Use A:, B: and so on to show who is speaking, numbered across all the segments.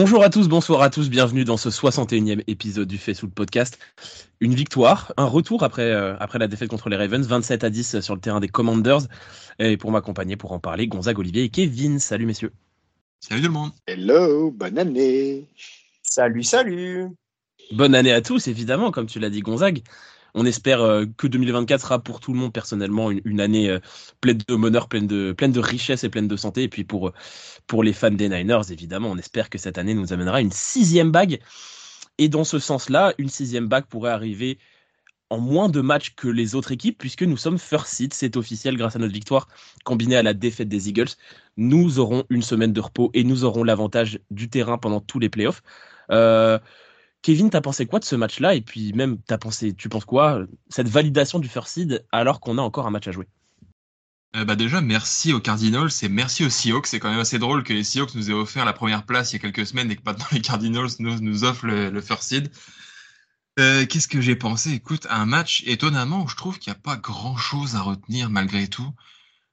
A: Bonjour à tous, bonsoir à tous, bienvenue dans ce 61e épisode du Facebook Podcast. Une victoire, un retour après, euh, après la défaite contre les Ravens, 27 à 10 sur le terrain des Commanders. Et pour m'accompagner, pour en parler, Gonzague, Olivier et Kevin. Salut messieurs.
B: Salut tout le monde.
C: Hello, bonne année.
D: Salut, salut.
A: Bonne année à tous, évidemment, comme tu l'as dit Gonzague. On espère euh, que 2024 sera pour tout le monde personnellement une, année euh, pleine de bonheur, pleine de, richesse et pleine de santé. Et puis pour, pour les fans des Niners, évidemment, on espère que cette année nous amènera une sixième bague. Et dans ce sens-là, une sixième bague pourrait arriver en moins de matchs que les autres équipes, puisque nous sommes first seed, c'est officiel grâce à notre victoire combinée à la défaite des Eagles. Nous aurons une semaine de repos et nous aurons l'avantage du terrain pendant tous les playoffs. Euh, Kevin, t'as pensé quoi de ce match-là Et puis même, t'as pensé, tu penses quoi Cette validation du first seed alors qu'on a encore un match à jouer?
B: Euh, bah déjà, merci aux Cardinals et merci aux Seahawks. C'est quand même assez drôle que les Seahawks nous aient offert la première place il y a quelques semaines et que maintenant les Cardinals nous, nous offrent le, first seed. Euh, Qu'est-ce que j'ai pensé? Écoute, un match étonnamment où je trouve qu'il n'y a pas grand-chose à retenir malgré tout.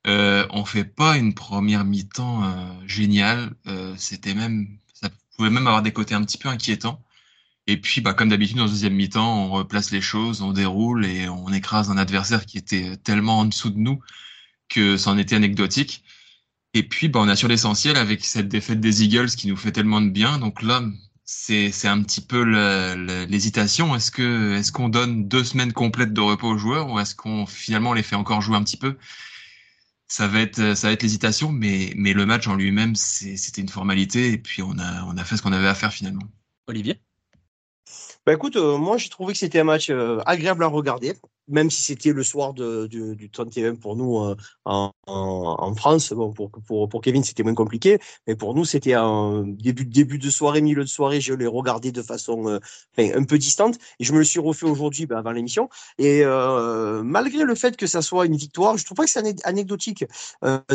B: Euh, on fait pas une première mi-temps euh, géniale. Euh, C'était même, ça pouvait même avoir des côtés un petit peu inquiétants. Et puis, bah, comme d'habitude, en deuxième mi-temps, on replace les choses, on déroule et on écrase un adversaire qui était tellement en dessous de nous que ça en était anecdotique. Et puis, bah, on a sur l'essentiel avec cette défaite des Eagles qui nous fait tellement de bien. Donc là, c'est, c'est un petit peu l'hésitation. Est-ce que, est-ce qu'on donne deux semaines complètes de repos aux joueurs ou est-ce qu'on finalement les fait encore jouer un petit peu? Ça va être, ça va être l'hésitation, mais, mais le match en lui-même, c'était une formalité et puis on a, on a fait ce qu'on avait à faire finalement.
A: Olivier?
D: Bah écoute, euh, moi j'ai trouvé que c'était un match euh, agréable à regarder même si c'était le soir du, du 31 pour nous euh, en, France. Bon, pour, pour, pour Kevin, c'était moins compliqué, mais pour nous, c'était un début, début de soirée, milieu de soirée. Je l'ai regardé de façon euh, un peu distante et je me le suis refait aujourd'hui ben, avant l'émission. Et euh, malgré le fait que ça soit une victoire, je trouve pas que c'est anecdotique.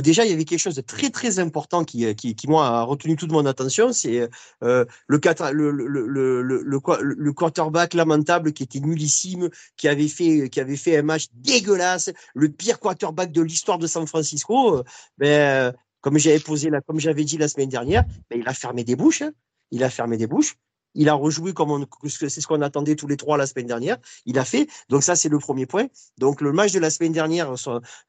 D: Déjà, il y avait quelque chose de très très important qui, qui, qui moi a retenu toute mon attention, c'est le, le, le, le, quarterback lamentable qui était nullissime, qui avait fait avait fait un match dégueulasse, le pire quarterback de l'histoire de San Francisco, euh, ben, comme j'avais posé là, comme j'avais dit la semaine dernière, ben, il a fermé des bouches. Hein. Il a fermé des bouches. Il a rejoué comme c'est ce qu'on attendait tous les trois la semaine dernière. Il a fait. Donc ça, c'est le premier point. Donc le match de la semaine dernière,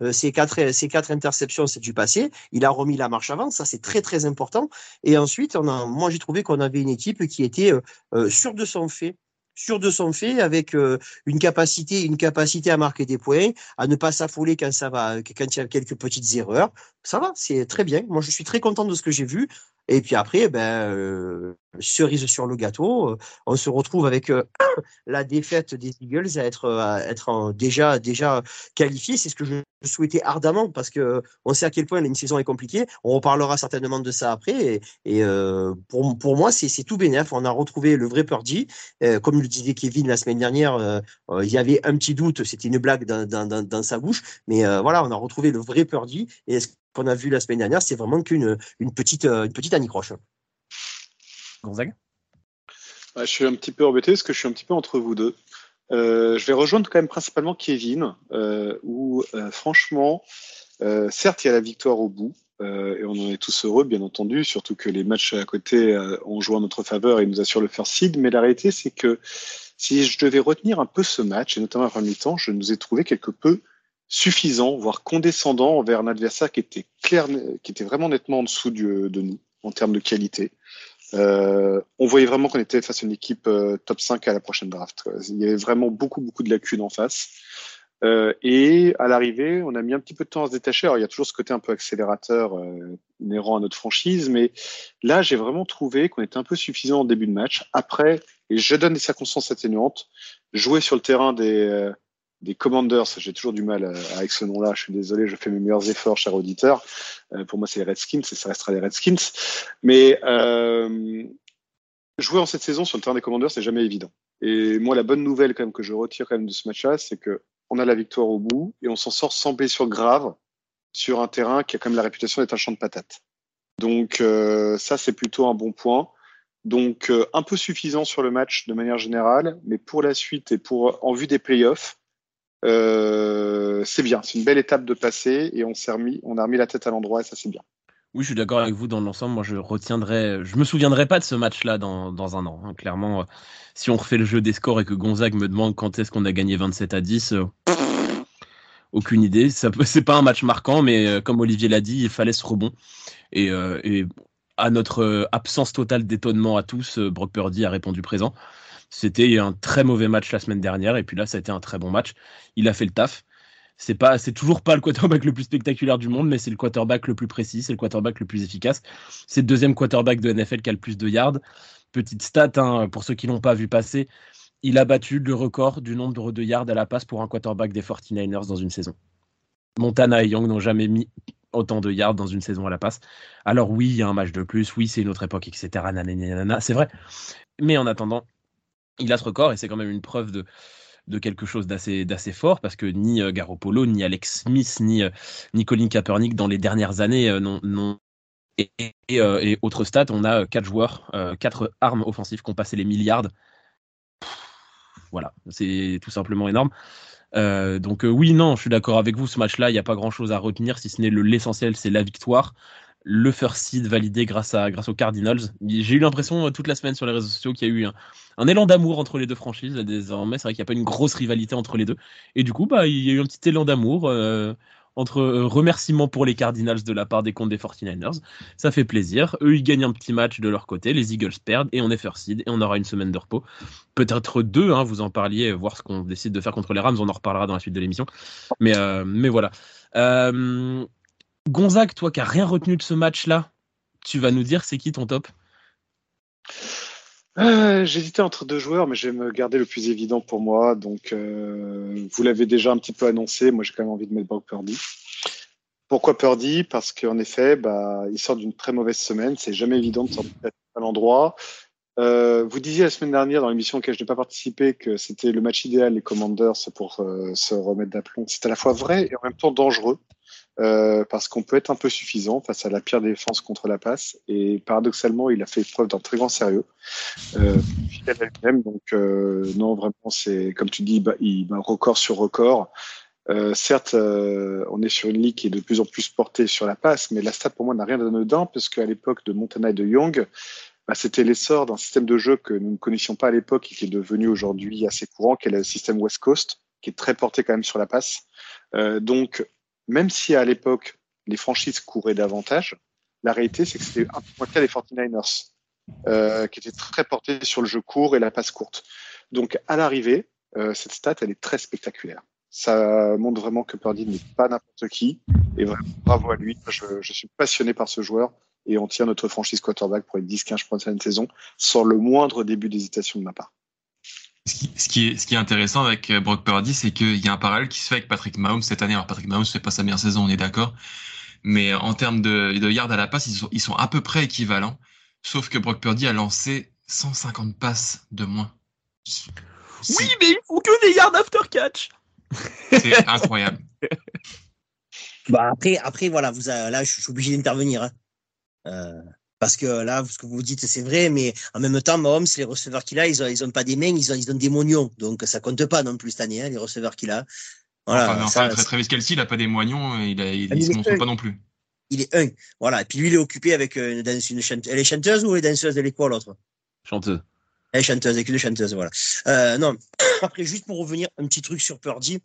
D: euh, ces quatre, ces quatre interceptions, c'est du passé. Il a remis la marche avant. Ça, c'est très très important. Et ensuite, on moi, j'ai trouvé qu'on avait une équipe qui était euh, sûre de son fait sûr de son fait, avec euh, une capacité, une capacité à marquer des points, à ne pas s'affoler quand ça va, quand il y a quelques petites erreurs. Ça va, c'est très bien. Moi, je suis très content de ce que j'ai vu. Et puis après, ben, euh, cerise sur le gâteau, euh, on se retrouve avec euh, la défaite des Eagles à être, déjà, déjà qualifié. C'est ce que je souhaitais ardemment parce que on sait à quel point une saison est compliquée. On reparlera certainement de ça après. Et, pour, moi, c'est tout bénef. On a retrouvé le vrai Purdy. comme le disait Kevin la semaine dernière, il y avait un petit doute. C'était une blague dans, sa bouche. Mais voilà, on a retrouvé le vrai Purdy. Qu'on a vu la semaine dernière, c'est vraiment qu'une une petite, euh, une petite anicroche.
A: Gonzague?
C: Bah, Je suis un petit peu embêté parce que je suis un petit peu entre vous deux. Euh, je vais rejoindre quand même principalement Kevin, euh, où franchement, certes, il y a la victoire au bout, et on en est tous heureux, bien entendu, surtout que les matchs à côté ont joué en notre faveur et nous assurent le first seed. Mais la réalité, c'est que si je devais retenir un peu ce match, et notamment à premier temps, je nous ai trouvé quelque peu suffisant, voire condescendant envers un adversaire qui était clair, qui était vraiment nettement en dessous de nous en termes de qualité. Euh, on voyait vraiment qu'on était face à une équipe euh, top 5 à la prochaine draft. Il y avait vraiment beaucoup, beaucoup de lacunes en face. Euh, et à l'arrivée, on a mis un petit peu de temps à se détacher. Alors, il y a toujours ce côté un peu accélérateur euh, inhérent à notre franchise, mais là, j'ai vraiment trouvé qu'on était un peu suffisant en début de match. Après, et je donne des circonstances atténuantes, jouer sur le terrain des, euh, des Commanders. J'ai toujours du mal euh, avec ce nom-là. Je suis désolé, je fais mes meilleurs efforts, cher auditeur. Euh, pour moi, c'est les Redskins et ça restera les Redskins. Mais euh, jouer en cette saison sur le terrain des Commanders, c'est jamais évident. Et moi, la bonne nouvelle quand même que je retire quand même de ce match-là, c'est que on a la victoire au bout et on s'en sort sans blessure grave sur un terrain qui a quand même la réputation d'être un champ de patates. Donc euh, ça, c'est plutôt un bon point. Donc euh, un peu suffisant sur le match de manière générale, mais pour la suite et pour en vue des playoffs, euh, c'est bien, c'est une belle étape de passer et on s'est remis, on a remis la tête à l'endroit et ça c'est bien.
A: Oui, je suis d'accord avec vous dans l'ensemble. Moi, je retiendrai, je me souviendrai pas de ce match-là dans, dans un an. Hein. Clairement, euh, si on refait le jeu des scores et que Gonzague me demande quand est-ce qu'on a gagné 27 à 10, euh, aucune idée. Ça c'est pas un match marquant, mais comme Olivier l'a dit, il fallait ce rebond. Et, et à notre absence totale d'étonnement à tous, Brock Purdy a répondu présent. C'était un très mauvais match la semaine dernière, et puis là, ça a été un très bon match. Il a fait le taf c'est pas, c'est toujours pas le quarterback le plus spectaculaire du monde, mais c'est le quarterback le plus précis, c'est le quarterback le plus efficace. C'est le deuxième quarterback de NFL qui a le plus de yards. Petite stat, hein, pour ceux qui l'ont pas vu passer, il a battu le record du nombre de yards à la passe pour un quarterback des 49ers dans une saison. Montana et Young n'ont jamais mis autant de yards dans une saison à la passe. Alors oui, il y a un match de plus, oui, c'est une autre époque, etc. C'est vrai. Mais en attendant, il a ce record et c'est quand même une preuve de, de quelque chose d'assez d'assez fort parce que ni euh, Garoppolo, ni Alex Smith, ni, euh, ni Colin Kaepernick dans les dernières années euh, n'ont et, et, autre stat, on a quatre joueurs, quatre armes offensives qui ont passé les milliards. Voilà, c'est tout simplement énorme. donc oui, non, je suis d'accord avec vous. Ce match-là, il n'y a pas grand-chose à retenir, si ce n'est l'essentiel, c'est la victoire le first seed validé grâce, à, grâce aux Cardinals. J'ai eu l'impression toute la semaine sur les réseaux sociaux qu'il y a eu élan d'amour entre les deux franchises. Désormais, c'est vrai qu'il n'y a pas une grosse rivalité entre les deux. Et du coup, bah, il y a eu un petit élan d'amour. Euh, entre euh, remerciements pour les Cardinals de la part des comptes des 49ers. Ça fait plaisir. Eux, ils gagnent un petit match de leur côté. Les Eagles perdent et on est first seed et on aura une semaine de repos. Peut-être deux, hein, vous en parliez, voir ce qu'on décide de faire contre les Rams. On en reparlera dans la suite de l'émission. Mais, mais voilà. Euh, Gonzague, toi qui n'as rien retenu de ce match-là, tu vas nous dire c'est qui ton top?
C: Euh, J'hésitais entre deux joueurs, mais je vais me garder le plus évident pour moi. Donc, euh, vous l'avez déjà un petit peu annoncé. Moi, j'ai quand même envie de mettre Brock Purdy. Pourquoi Purdy? Parce qu'en effet, bah, il sort d'une très mauvaise semaine. C'est jamais évident de sortir à l'endroit. Euh, vous disiez la semaine dernière dans l'émission auquel je n'ai pas participé que c'était le match idéal les Commanders pour se remettre d'aplomb. C'est à la fois vrai et en même temps dangereux. Euh, parce qu'on peut être un peu suffisant face à la pire défense contre la passe. Et paradoxalement, il a fait preuve d'un très grand sérieux. Euh, donc euh, non, vraiment, c'est comme tu dis, bah, il bat record sur record. Euh, certes, euh, on est sur une ligue qui est de plus en plus portée sur la passe, mais la stat pour moi n'a rien d'anodin, parce qu'à l'époque de Montana et de Young, bah, c'était l'essor d'un système de jeu que nous ne connaissions pas à l'époque et qui est devenu aujourd'hui assez courant, qui est le système West Coast, qui est très porté quand même sur la passe. Euh, donc, même si à l'époque, les franchises couraient davantage, la réalité, c'est que c'était un peu moins le cas des 49ers, euh, qui étaient très portés sur le jeu court et la passe courte. Donc, à l'arrivée, euh, cette stat, elle est très spectaculaire. Ça montre vraiment que Purdy n'est pas n'importe qui. Et vraiment, bravo à lui. Je, je, suis passionné par ce joueur et on tient notre franchise quarterback pour les 10-15 prochaines saison sans le moindre début d'hésitation de ma part.
B: Ce qui, est, ce qui est intéressant avec euh, Brock Purdy, c'est qu'il y a un parallèle qui se fait avec Patrick Mahomes cette année. Alors Patrick Mahomes fait pas sa meilleure saison, on est d'accord. Mais en termes de, de yards à la passe, ils sont, ils sont à peu près équivalents. Sauf que Brock Purdy a lancé 150 passes de moins.
A: Oui, mais il faut que des yards after catch.
B: C'est incroyable.
D: Bah après, après voilà, vous, là, je suis obligé d'intervenir. Hein. Euh, parce que là, ce que vous dites, c'est vrai, mais en même temps, Mahomes, les receveurs qu'il a, ils ont, ils ont pas des mains, ils ont, ils ont des moignons. Donc, ça compte pas non plus cette année, hein, les receveurs qu'il a.
B: Voilà, enfin, enfin, ça, Travis Kelsey, il a pas des moignons, il, a, il, se montre pas non plus.
D: Il est un. Voilà. Et puis lui, il est occupé avec euh, une, danseuse, une chanteuse. Elle est chanteuse ou elle est danseuse Elle est quoi l'autre?
A: Chanteuse.
D: Elle est chanteuse, avec une chanteuse, voilà. Euh, non, après, juste pour revenir, un petit truc sur Purdy.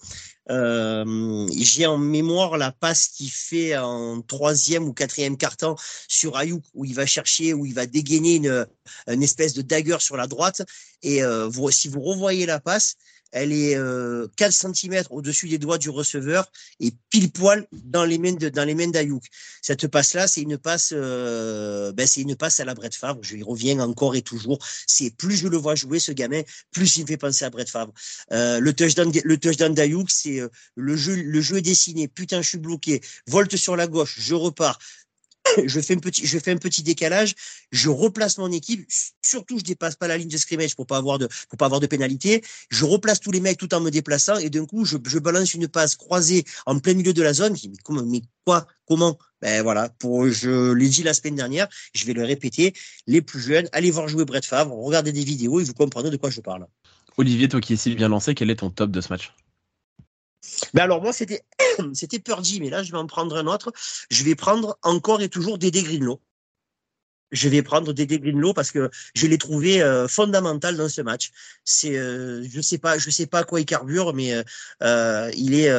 D: Euh, j'ai en mémoire la passe qu'il fait en troisième ou quatrième carton sur Ayuk, où il va chercher, où il va dégainer une, une espèce de dagger sur la droite. Et euh, vous, si vous revoyez la passe, elle est euh, 4 cm au-dessus des doigts du receveur et pile poil dans les mains de, dans les mains. Cette passe là, c'est une passe euh, ben c'est une passe à la Brett Favre, je y reviens encore et toujours, c'est plus je le vois jouer ce gamin, plus il me fait penser à Brett Favre. Euh, le touchdown le touchdown d'Ayouk, c'est euh, le jeu le jeu est dessiné, putain, je suis bloqué, volte sur la gauche, je repars, je fais un petit, je décalage, je replace mon équipe, surtout je dépasse pas la ligne de scrimmage pour pas avoir de, pas avoir de pénalité. Je replace tous les mecs tout en me déplaçant et d'un coup je, je, balance une passe croisée en plein milieu de la zone. mais comment, mais quoi, comment? Ben voilà, pour, je l'ai dit la semaine dernière, je vais le répéter. Les plus jeunes, allez voir jouer Brett Favre, regardez des vidéos et vous comprenez de quoi je parle.
A: Olivier, toi qui es si bien lancé, quel est ton top de ce match?
D: Ben alors moi c'était c'était Purdy, mais là, je vais en prendre un autre. Je vais prendre encore et toujours Dédé Greenlow. Je vais prendre Dédé Greenlow parce que je l'ai trouvé euh, fondamental dans ce match. C'est, euh, je sais pas, je sais pas à quoi il carbure, mais euh, il est,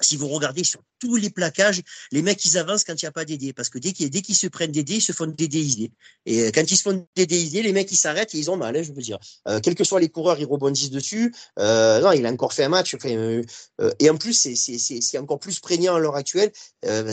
D: si vous regardez sur tous les plaquages, les mecs, ils avancent quand il n'y a pas d'aider. Parce que dès qu'ils se prennent des dés, ils se font dédéiser. Et euh, quand ils se font dédéiser, les mecs, ils s'arrêtent et ils ont mal, hein, je veux dire. Euh, quels que soient les coureurs, ils rebondissent dessus. Euh, non, il a encore fait un match. Et en plus, c'est encore plus prégnant à l'heure actuelle.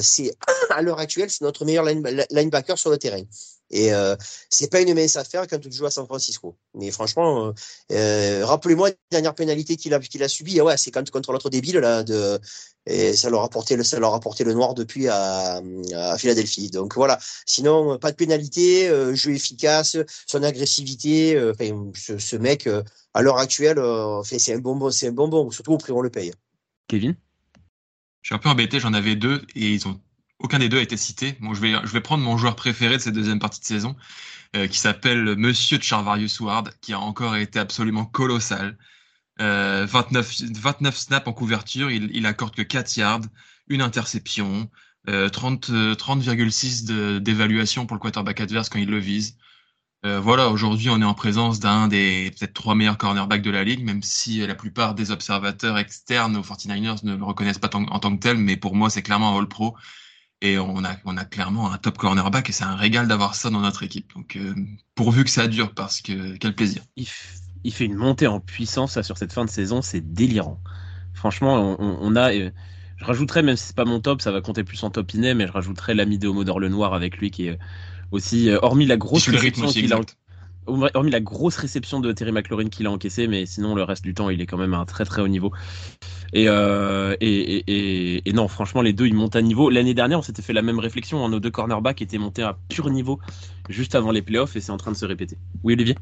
D: c'est à l'heure actuelle, c'est notre meilleur linebacker sur le terrain. Et euh, c'est pas une mince affaire quand tu joues à San Francisco. Mais franchement, euh, euh rappelez-moi la dernière pénalité qu'il a qu'il a subie. Ouais, c'est quand contre l'autre débile là de et ça leur a porté le ça leur a porté le noir depuis à, à Philadelphie. Donc voilà. Sinon, pas de pénalité, euh, jeu efficace, son agressivité. Euh, enfin, ce, ce, mec à l'heure actuelle, fait c'est un bonbon, c'est un bonbon. Surtout au prix on le paye.
A: Kevin?
B: Je suis un peu embêté, j'en avais deux et ils ont aucun des deux a été cité. Bon, je vais, je vais prendre mon joueur préféré de cette deuxième partie de saison, euh, qui s'appelle Monsieur Charvarius Ward, qui a encore été absolument colossal. Euh, 29, 29 snaps en couverture, il, il accorde que 4 yards, une interception, euh, 30, 30,6 d'évaluation pour le quarterback adverse quand il le vise. Euh, voilà, aujourd'hui, on est en présence d'un des peut-être trois meilleurs cornerbacks de la ligue, même si la plupart des observateurs externes aux 49ers ne le reconnaissent pas en tant que tel, mais pour moi, c'est clairement un All-Pro. Et on a, on a clairement un top cornerback et c'est un régal d'avoir ça dans notre équipe. Donc, euh, pourvu que ça dure, parce que quel plaisir.
A: Il, il, fait une montée en puissance sur cette fin de saison, c'est délirant. Franchement, on, on a. Euh, je rajouterais, même si c'est pas mon top, ça va compter plus en top iné, mais je rajouterais l'ami de Homodor le Noir avec lui qui est aussi, euh, hormis la grosse réception qu'il a, hormis la grosse réception de Terry McLaurin qu'il a encaissé, mais sinon le reste du temps, il est quand même à un très très haut niveau. Euh, et, et, non, franchement, les deux, ils montent à niveau. L'année dernière, on s'était fait la même réflexion. Hein, nos deux cornerbacks étaient montés à pur niveau juste avant les playoffs et c'est en train de se répéter. Oui, Olivier?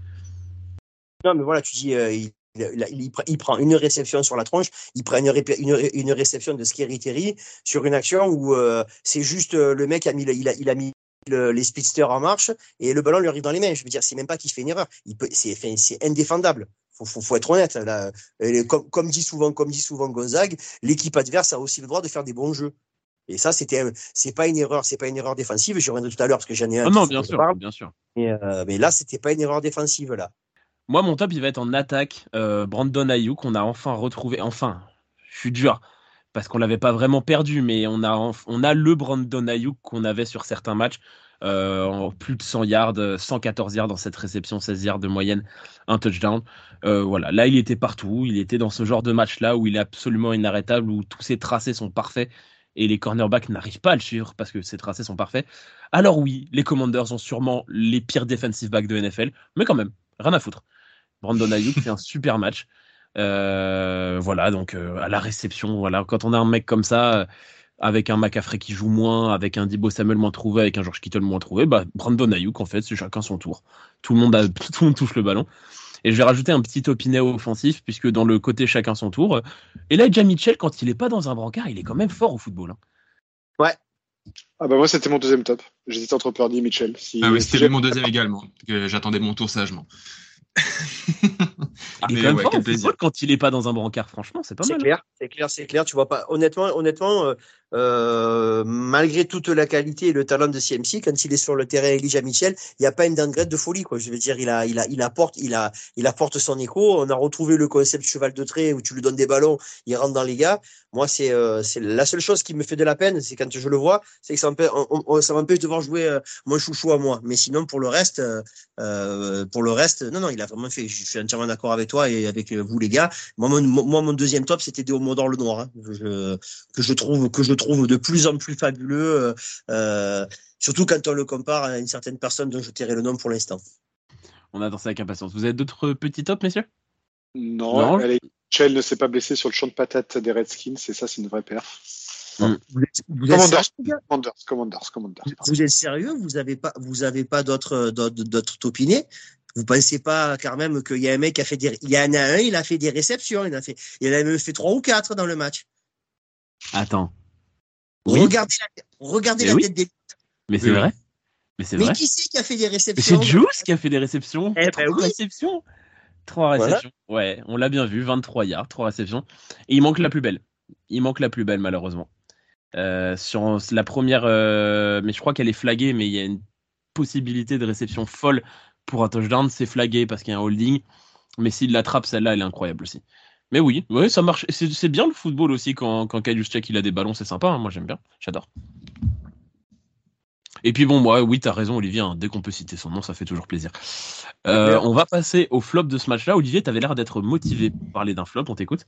D: Non, mais voilà, tu dis, euh, il, prend une réception sur la tronche, il prend une, réception de Scary Terry sur une action où euh, c'est juste euh, le mec a mis, il a mis le, les speedsters en marche et le ballon lui arrive dans les mains. Je veux dire, c'est même pas qu'il fait une erreur. Il peut, c'est, c'est indéfendable faut, faut, faut être honnête. Là, comme, comme, dit souvent, comme dit souvent Gonzague, l'équipe adverse a aussi le droit de faire des bons jeux. Et ça, c'était, c'est pas une erreur, c'est pas une erreur défensive. Je reviendrai tout à l'heure parce que j'en ai un.
A: Ah non, bien sûr, bien sûr.
D: Mais, euh, mais là, c'était pas une erreur défensive là.
A: Moi, mon top, il va être en attaque. Euh, Brandon Ayuk, qu'on a enfin retrouvé. Enfin, je suis dur parce qu'on l'avait pas vraiment perdu, mais on a, on a le Brandon Ayuk qu'on avait sur certains matchs. Euh, en plus de 100 yards, 114 yards dans cette réception, 16 yards de moyenne, un touchdown. Euh, voilà, là il était partout, il était dans ce genre de match-là où il est absolument inarrêtable, où tous ses tracés sont parfaits et les cornerbacks n'arrivent pas à le suivre parce que ses tracés sont parfaits. Alors oui, les Commanders ont sûrement les pires defensive backs de NFL, mais quand même, rien à foutre. Brandon Ayuk fait un super match. Euh, voilà, donc à la réception, voilà, quand on a un mec comme ça, avec un McAfee qui joue moins, avec un Dibo Samuel moins trouvé, avec un George Kittle moins trouvé, bah, Brandon Ayuk, en fait, c'est chacun son tour. Tout le, monde a, tout le monde touche le ballon. Et je vais rajouter un petit opiné offensif, puisque dans le côté chacun son tour, Elijah Mitchell, quand il est pas dans un brancard, il est quand même fort au football. Hein.
D: Ouais.
C: Ah bah moi c'était mon deuxième top. J'étais entre Purdy et Mitchell.
B: Si, ah oui, c'était mon deuxième également. J'attendais mon tour sagement.
A: Il est quand même fort quand il est pas dans un brancard, franchement, c'est pas mal.
D: C'est clair, c'est clair, c'est clair. Tu vois pas. Honnêtement, honnêtement, euh, euh, malgré toute la qualité et le talent de CMC, quand il est sur le terrain Elijah Michel, il n'y a pas une downgrade de folie, quoi. Je veux dire, il a, il a, il apporte, il a, il apporte son écho. On a retrouvé le concept cheval de trait où tu lui donnes des ballons, il rentre dans les gars. Moi, c'est, euh, c'est la seule chose qui me fait de la peine, c'est quand je le vois, c'est que ça m'empêche de voir jouer euh, mon chouchou à moi. Mais sinon, pour le reste, euh, pour le reste, non, non, il a vraiment fait. Je suis entièrement d'accord avec toi et avec vous les gars. Moi, mon, deuxième top, c'était Deomodor le Noir, hein, je, que je trouve, que je trouve de plus en plus fabuleux, euh, euh, surtout quand on le compare à une certaine personne dont je tairai le nom pour l'instant.
A: On attend ça avec impatience. Vous avez d'autres petits tops, messieurs?
C: Non, non. Michel ne s'est pas blessé sur le champ de patate des Redskins, et ça, c'est une vraie perf.
D: Vous, êtes, vous,
C: commanders, commanders, commanders, commanders,
D: vous, êtes sérieux? Vous n'avez pas, vous avez pas d'autres, d'autres topinés Vous pensez pas quand même qu'il y a un mec qui a fait des, il y en a un, il a fait des réceptions, il a fait, il a même fait trois ou quatre dans le match?
A: Attends,
D: Regardez la, regardez la tête des.
A: Mais c'est vrai.
D: Mais c'est vrai. Mais qui c'est qui a fait des réceptions
A: C'est Juice qui a fait des réceptions. Eh ben oui. réceptions. Trois réceptions. Ouais, on l'a bien vu. 23 yards, trois réceptions. Et il manque la plus belle. il manque la plus belle malheureusement. sur la première, mais je crois qu'elle est flaguée, mais il y a une possibilité de réception folle pour un touchdown. C'est flagué parce qu'il y a un holding, mais s'il l'attrape, celle-là, elle est incroyable aussi. Mais oui, oui, ça marche. C'est bien le football aussi quand, quand Check il a des ballons, c'est sympa. Hein. Moi j'aime bien, j'adore. Et puis bon, moi, oui, t'as raison, Olivier. Hein. dès qu'on peut citer son nom, ça fait toujours plaisir. Euh, on va passer au flop de ce match-là. Olivier, t'avais l'air d'être motivé pour parler d'un flop. On t'écoute.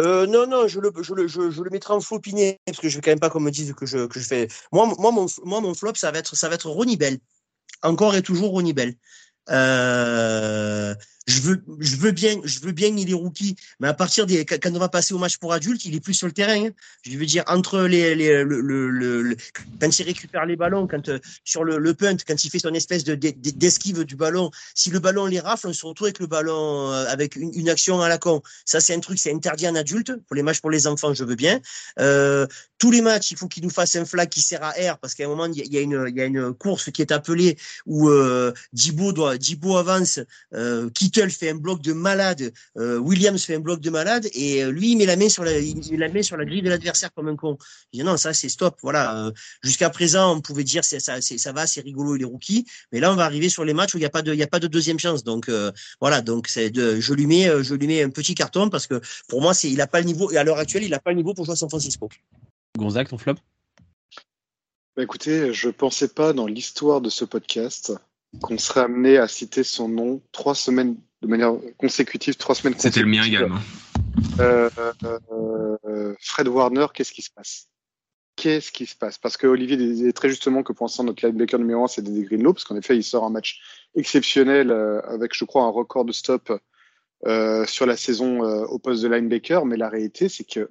D: Euh, non, non, je le, je, le, je, je le mettrai en flopiné parce que je vais quand même pas qu'on me dise que je, que je fais. Moi, moi, mon, moi, mon flop, ça va être, ça va être Ronnie Bell. Encore et toujours Ronnie Bell. Euh, je veux, je veux bien, je veux bien il est rookie, mais à partir des, quand on va passer au match pour adultes, il est plus sur le terrain. Hein. Je veux dire entre les, les le, le, le, quand il récupère les ballons, quand euh, sur le, le punt, quand il fait son espèce de d'esquive du ballon, si le ballon les rafle, on se retrouve avec le ballon euh, avec une, une, action à la con. Ça c'est un truc, c'est interdit en adulte. Pour les matchs pour les enfants, je veux bien. Euh, tous les matchs, il faut qu'il nous fasse un flag qui sert à R parce qu'à un moment il y a une, il y a une course qui est appelée où euh, Dibo doit, Dibo avance, euh, Kittle fait un bloc de malade, euh, Williams fait un bloc de malade et euh, lui il met la main sur la, il met la main sur la grille de l'adversaire comme un con. Il dit non ça c'est stop, voilà. Euh, jusqu'à présent on pouvait dire ça, ça, va, c'est rigolo il est rookie, mais là on va arriver sur les matchs où il n'y a pas de, il y a pas de deuxième chance. Donc voilà, donc c'est de, je lui mets, je lui mets un petit carton parce que pour moi c'est, il a pas le niveau et à l'heure actuelle il n'a pas le niveau pour jouer à San Francisco.
A: Gonzague, ton flop?
C: Bah Écoutez, je ne pensais pas dans l'histoire de ce podcast qu'on serait amené à citer son nom trois semaines de manière consécutive, trois semaines
B: C'était le mien également.
C: Euh, euh, Fred Warner, qu'est-ce qui se passe? Qu'est-ce qui se passe? Parce que Olivier disait très justement que pour l'instant, notre linebacker numéro un, c'est des Greenlow, parce qu'en effet, il sort un match exceptionnel euh, avec, je crois, un record de stop sur la saison au poste de linebacker. Mais la réalité, c'est que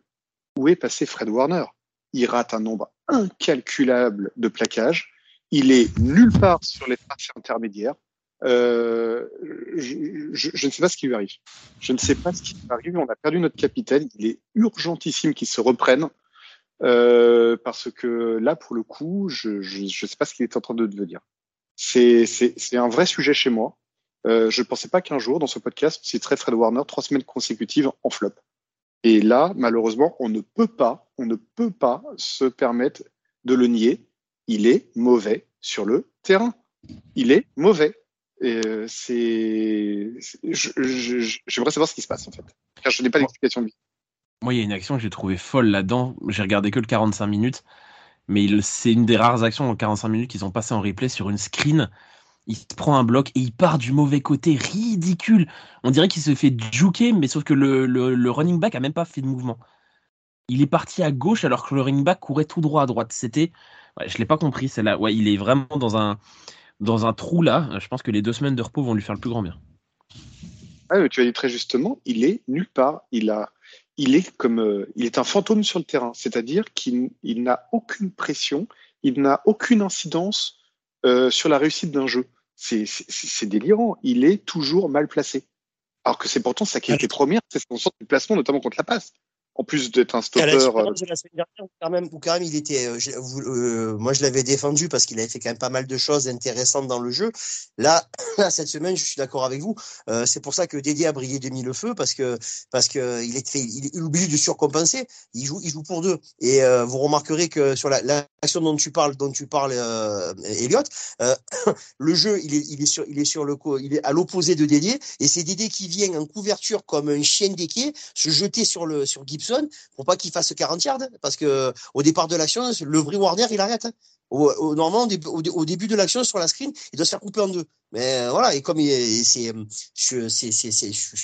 C: où est passé Fred Warner? Il rate un nombre incalculable de plaquages. Il est nulle part sur les traces intermédiaires. Euh, je, je, ne sais pas ce qui lui arrive. Je ne sais pas ce qui lui arrive. On a perdu notre capitaine. Il est urgentissime qu'il se reprenne. Euh, parce que là, pour le coup, je ne sais pas ce qu'il est en train de devenir. C'est un vrai sujet chez moi. Euh, je ne pensais pas qu'un jour, dans ce podcast, c'est très Fred Warner, trois semaines consécutives en flop. Et là, malheureusement, on ne peut pas, on ne peut pas se permettre de le nier. Il est mauvais sur le terrain. Il est mauvais. Et euh, c'est, j'aimerais savoir ce qui se passe en fait. Car je n'ai pas d'explication de
A: Moi, il y a une action que j'ai trouvée folle là-dedans. J'ai regardé que le 45 minutes, mais c'est une des rares actions en 45 minutes qu'ils ont passé en replay sur une screen il se prend un bloc et il part du mauvais côté, ridicule. On dirait qu'il se fait juker, mais sauf que le, running back a même pas fait de mouvement. Il est parti à gauche alors que le running back courait tout droit à droite. C'était, ouais, je l'ai pas compris, c'est là. Ouais, il est vraiment dans un dans un trou là. Je pense que les deux semaines de repos vont lui faire le plus grand bien.
C: Ah, tu as dit très justement, il est nulle part. Il a, il est comme, euh, il est un fantôme sur le terrain. C'est-à-dire qu'il n'a aucune pression, il n'a aucune incidence euh, sur la réussite d'un jeu c'est délirant. Il est toujours mal placé. Alors que c'est pourtant sa qualité première, c'est son sort de placement, notamment contre la passe en plus d'être un stopper.
D: Euh, la semaine dernière, quand même, quand même, il était. Euh, euh, moi, je l'avais défendu parce qu'il avait fait quand même pas mal de choses intéressantes dans le jeu. Là, cette semaine, je suis d'accord avec vous. c'est pour ça que Dédé a brillé demi le feu parce que parce que il est fait, il est obligé de surcompenser. Il joue, il joue pour deux. Et vous remarquerez que sur la l'action dont tu parles, dont tu parles, Elliot, le jeu, il est, il est sur, il est sur le, il est à l'opposé de Dédé. Et c'est Dédé qui vient en couverture comme un chien d'équier se jeter sur le sur Gibson pour pas qu'il fasse 40 yards, parce que au départ de l'action, le vrai Warner, il arrête. Hein. Au, normalement, au, début de l'action, sur la screen, il doit se faire couper en deux. Mais euh, voilà, et comme c'est,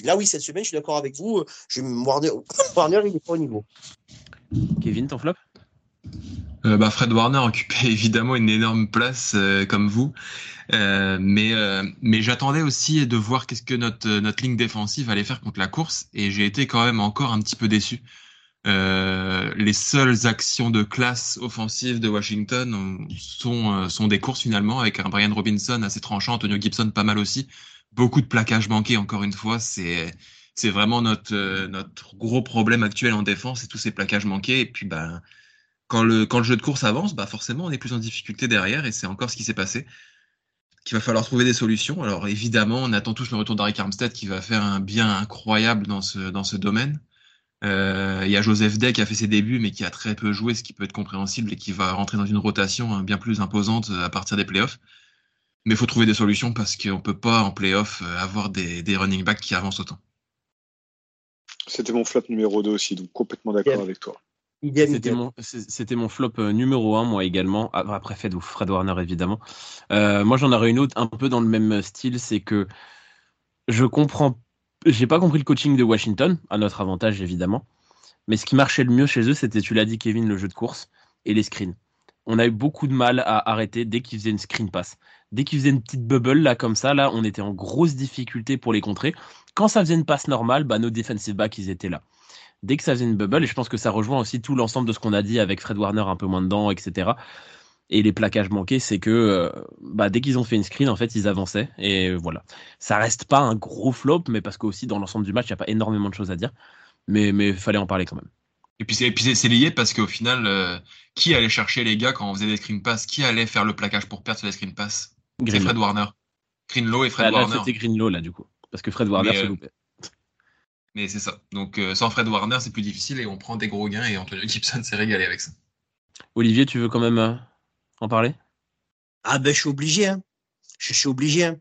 D: là oui, cette semaine, je suis d'accord avec vous. Je, Warner, Warner, il est pas au niveau.
A: Kevin, ton flop?
B: Euh, bah Fred Warner occupait évidemment une énorme place euh, comme vous, euh, mais mais j'attendais aussi de voir qu'est-ce que notre notre ligne défensive allait faire contre la course et j'ai été quand même encore un petit peu déçu. les seules actions de classe offensive de Washington sont sont des courses finalement avec un Brian Robinson assez tranchant, Antonio Gibson pas mal aussi, beaucoup de plaquages manqués encore une fois, c'est c'est vraiment notre notre gros problème actuel en défense, et tous ces plaquages manqués. Et puis bah quand le, quand le jeu de course avance, bah forcément, on est plus en difficulté derrière et c'est encore ce qui s'est passé. Qu'il va falloir trouver des solutions. Alors évidemment, on attend tous le retour d'Aric Armstead qui va faire un bien incroyable dans ce, dans ce domaine. Euh, il y a Joseph Day qui a fait ses débuts, mais qui a très peu joué, ce qui peut être compréhensible et qui va rentrer dans une rotation hein, bien plus imposante à partir des playoffs. Mais il faut trouver des solutions parce qu'on ne peut pas en playoff euh, avoir des, des running backs qui avancent autant.
C: C'était mon flop numéro 2 aussi, donc complètement d'accord avec toi.
A: C'était mon, flop euh, numéro 1, moi également. Ah, après Fred, Fred Warner, évidemment. Euh, moi, j'en aurais une autre un peu dans le même style. C'est que je comprends. J'ai pas compris le coaching de Washington, à notre avantage, évidemment. Mais ce qui marchait le mieux chez eux, c'était, tu l'as dit, Kevin, le jeu de course et les screens. On a eu beaucoup de mal à arrêter dès qu'ils faisaient une screen pass. Dès qu'ils faisaient une petite bubble, là, comme ça, là, on était en grosse difficulté pour les contrer. Quand ça faisait une passe normale, bah, nos defensive backs, ils étaient là dès que ça faisait une bubble, et je pense que ça rejoint aussi tout l'ensemble de ce qu'on a dit avec Fred Warner un peu moins dedans, etc. Et les plaquages manqués, c'est que euh, bah, dès qu'ils ont fait une screen, en fait, ils avançaient. Et voilà. Ça reste pas un gros flop, mais parce qu'aussi dans l'ensemble du match, il n'y a pas énormément de choses à dire. Mais il fallait en parler quand même.
B: Et puis c'est lié parce qu'au final, euh, qui allait chercher les gars quand on faisait des screen pass Qui allait faire le plaquage pour perdre sur les screen pass C'est Fred Warner. Greenlow et Fred
A: ah,
B: Warner.
A: C'était Greenlow là du coup. Parce que Fred Warner se
B: euh,
A: loupait.
B: Mais c'est ça. Donc euh, sans Fred Warner, c'est plus difficile et on prend des gros gains et Antonio Gibson s'est régalé avec ça.
A: Olivier, tu veux quand même euh, en parler?
D: Ah ben je suis obligé. Hein. Je suis obligé. Hein.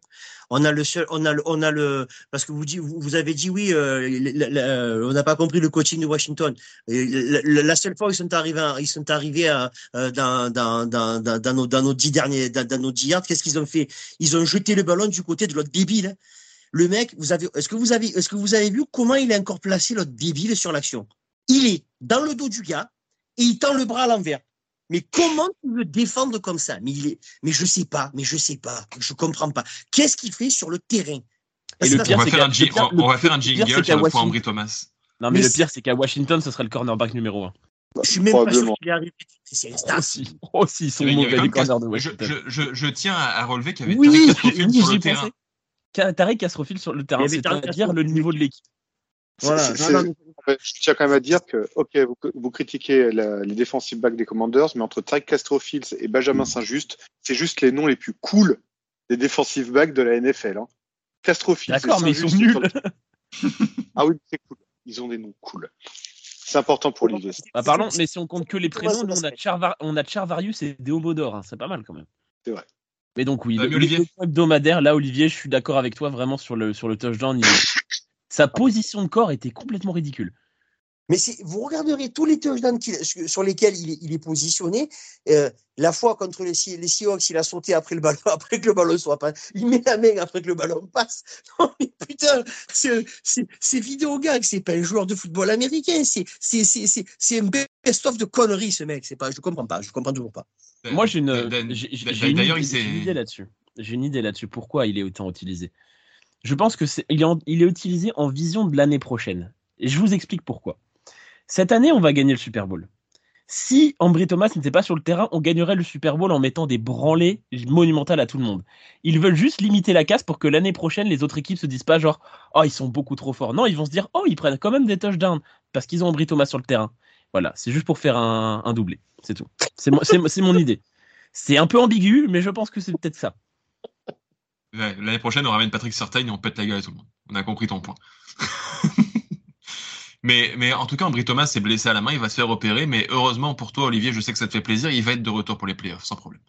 D: On a le seul, on a le, on a le, parce que vous dit, vous, avez dit oui, euh, on n'a pas compris le coaching de Washington. La, seule fois où ils sont arrivés, ils sont arrivés dans, dans, dans, dans, nos, dans nos dix derniers, dans, nos dix yards, qu'est-ce qu'ils ont fait? Ils ont jeté le ballon du côté de l'autre débile. Hein. Le mec, vous avez, est-ce que vous avez, est-ce que vous avez vu comment il a encore placé l'autre débile sur l'action? Il est dans le dos du gars et il tend le bras à l'envers. Mais comment tu veux défendre comme ça? Mais il est, mais je sais pas, mais je sais pas, je comprends pas. Qu'est-ce qu'il fait sur le terrain?
B: On, va faire un, on, va faire un jingle sur le point Ambry Thomas.
A: Non, mais, le pire, c'est qu'à Washington, ce serait le cornerback numéro 1.
D: Je suis même pas sûr qu'il est arrivé. C'est
A: aussi, aussi, ils sont mauvais les corners de Washington.
B: Je, je, je, tiens à relever qu'il y avait
A: oui, oui, sur le terrain. Tarek Castrofil sur le terrain, c'est-à-dire le niveau de l'équipe.
C: Voilà. je tiens quand même à dire que, ok, vous, critiquez les defensive backs des Commanders, mais entre Tarek Castrofil et Benjamin Saint-Just, c'est juste les noms les plus cool des defensive backs de la NFL. Hein. Castrofil.
A: D'accord, mais ils sont nuls.
C: ah oui, c'est cool. Ils ont des noms cool. C'est important pour l'idée.
A: Bah, pardon, mais si on compte que les prénoms, nous, on a, Charvar on a Charvarius et Deomodor. Hein. C'est pas mal quand même.
C: C'est vrai.
A: Mais donc oui, le, hebdomadaire, là Olivier, je suis d'accord avec toi vraiment sur le, sur le touchdown. Sa position de corps était complètement ridicule.
D: Mais vous regarderez tous les touchdowns sur lesquels il est, positionné. Euh, la fois contre les, les, Seahawks, il a sauté après le ballon, après que le ballon soit pas. Il met la main après que le ballon passe. Non, mais putain, c'est vidéo gag, c'est pas un joueur de football américain. C'est un best-of de conneries, ce mec. Pas, je comprends pas, je comprends toujours pas.
A: Moi, j'ai une, D'ailleurs, une, idée là-dessus. J'ai une idée là-dessus. Pourquoi il est autant utilisé Je pense que c'est il, il est utilisé en vision de l'année prochaine. Et je vous explique pourquoi. Cette année, on va gagner le Super Bowl. Si Ambry Thomas n'était pas sur le terrain, on gagnerait le Super Bowl en mettant des branlées monumentales à tout le monde. Ils veulent juste limiter la casse pour que l'année prochaine, les autres équipes se disent pas genre, oh, ils sont beaucoup trop forts. Non, ils vont se dire, oh, ils prennent quand même des touchdowns parce qu'ils ont Ambry Thomas sur le terrain. Voilà, c'est juste pour faire un, doublé. C'est tout. C'est mon, idée. C'est un peu ambigu, mais je pense que c'est peut-être ça.
B: L'année prochaine, on ramène Patrick Certain et on pète la gueule à tout le monde. On a compris ton point. mais, mais en tout cas, Ambry Thomas s'est blessé à la main, il va se faire opérer. Mais heureusement pour toi, Olivier, je sais que ça te fait plaisir, il va être de retour pour les playoffs, sans problème.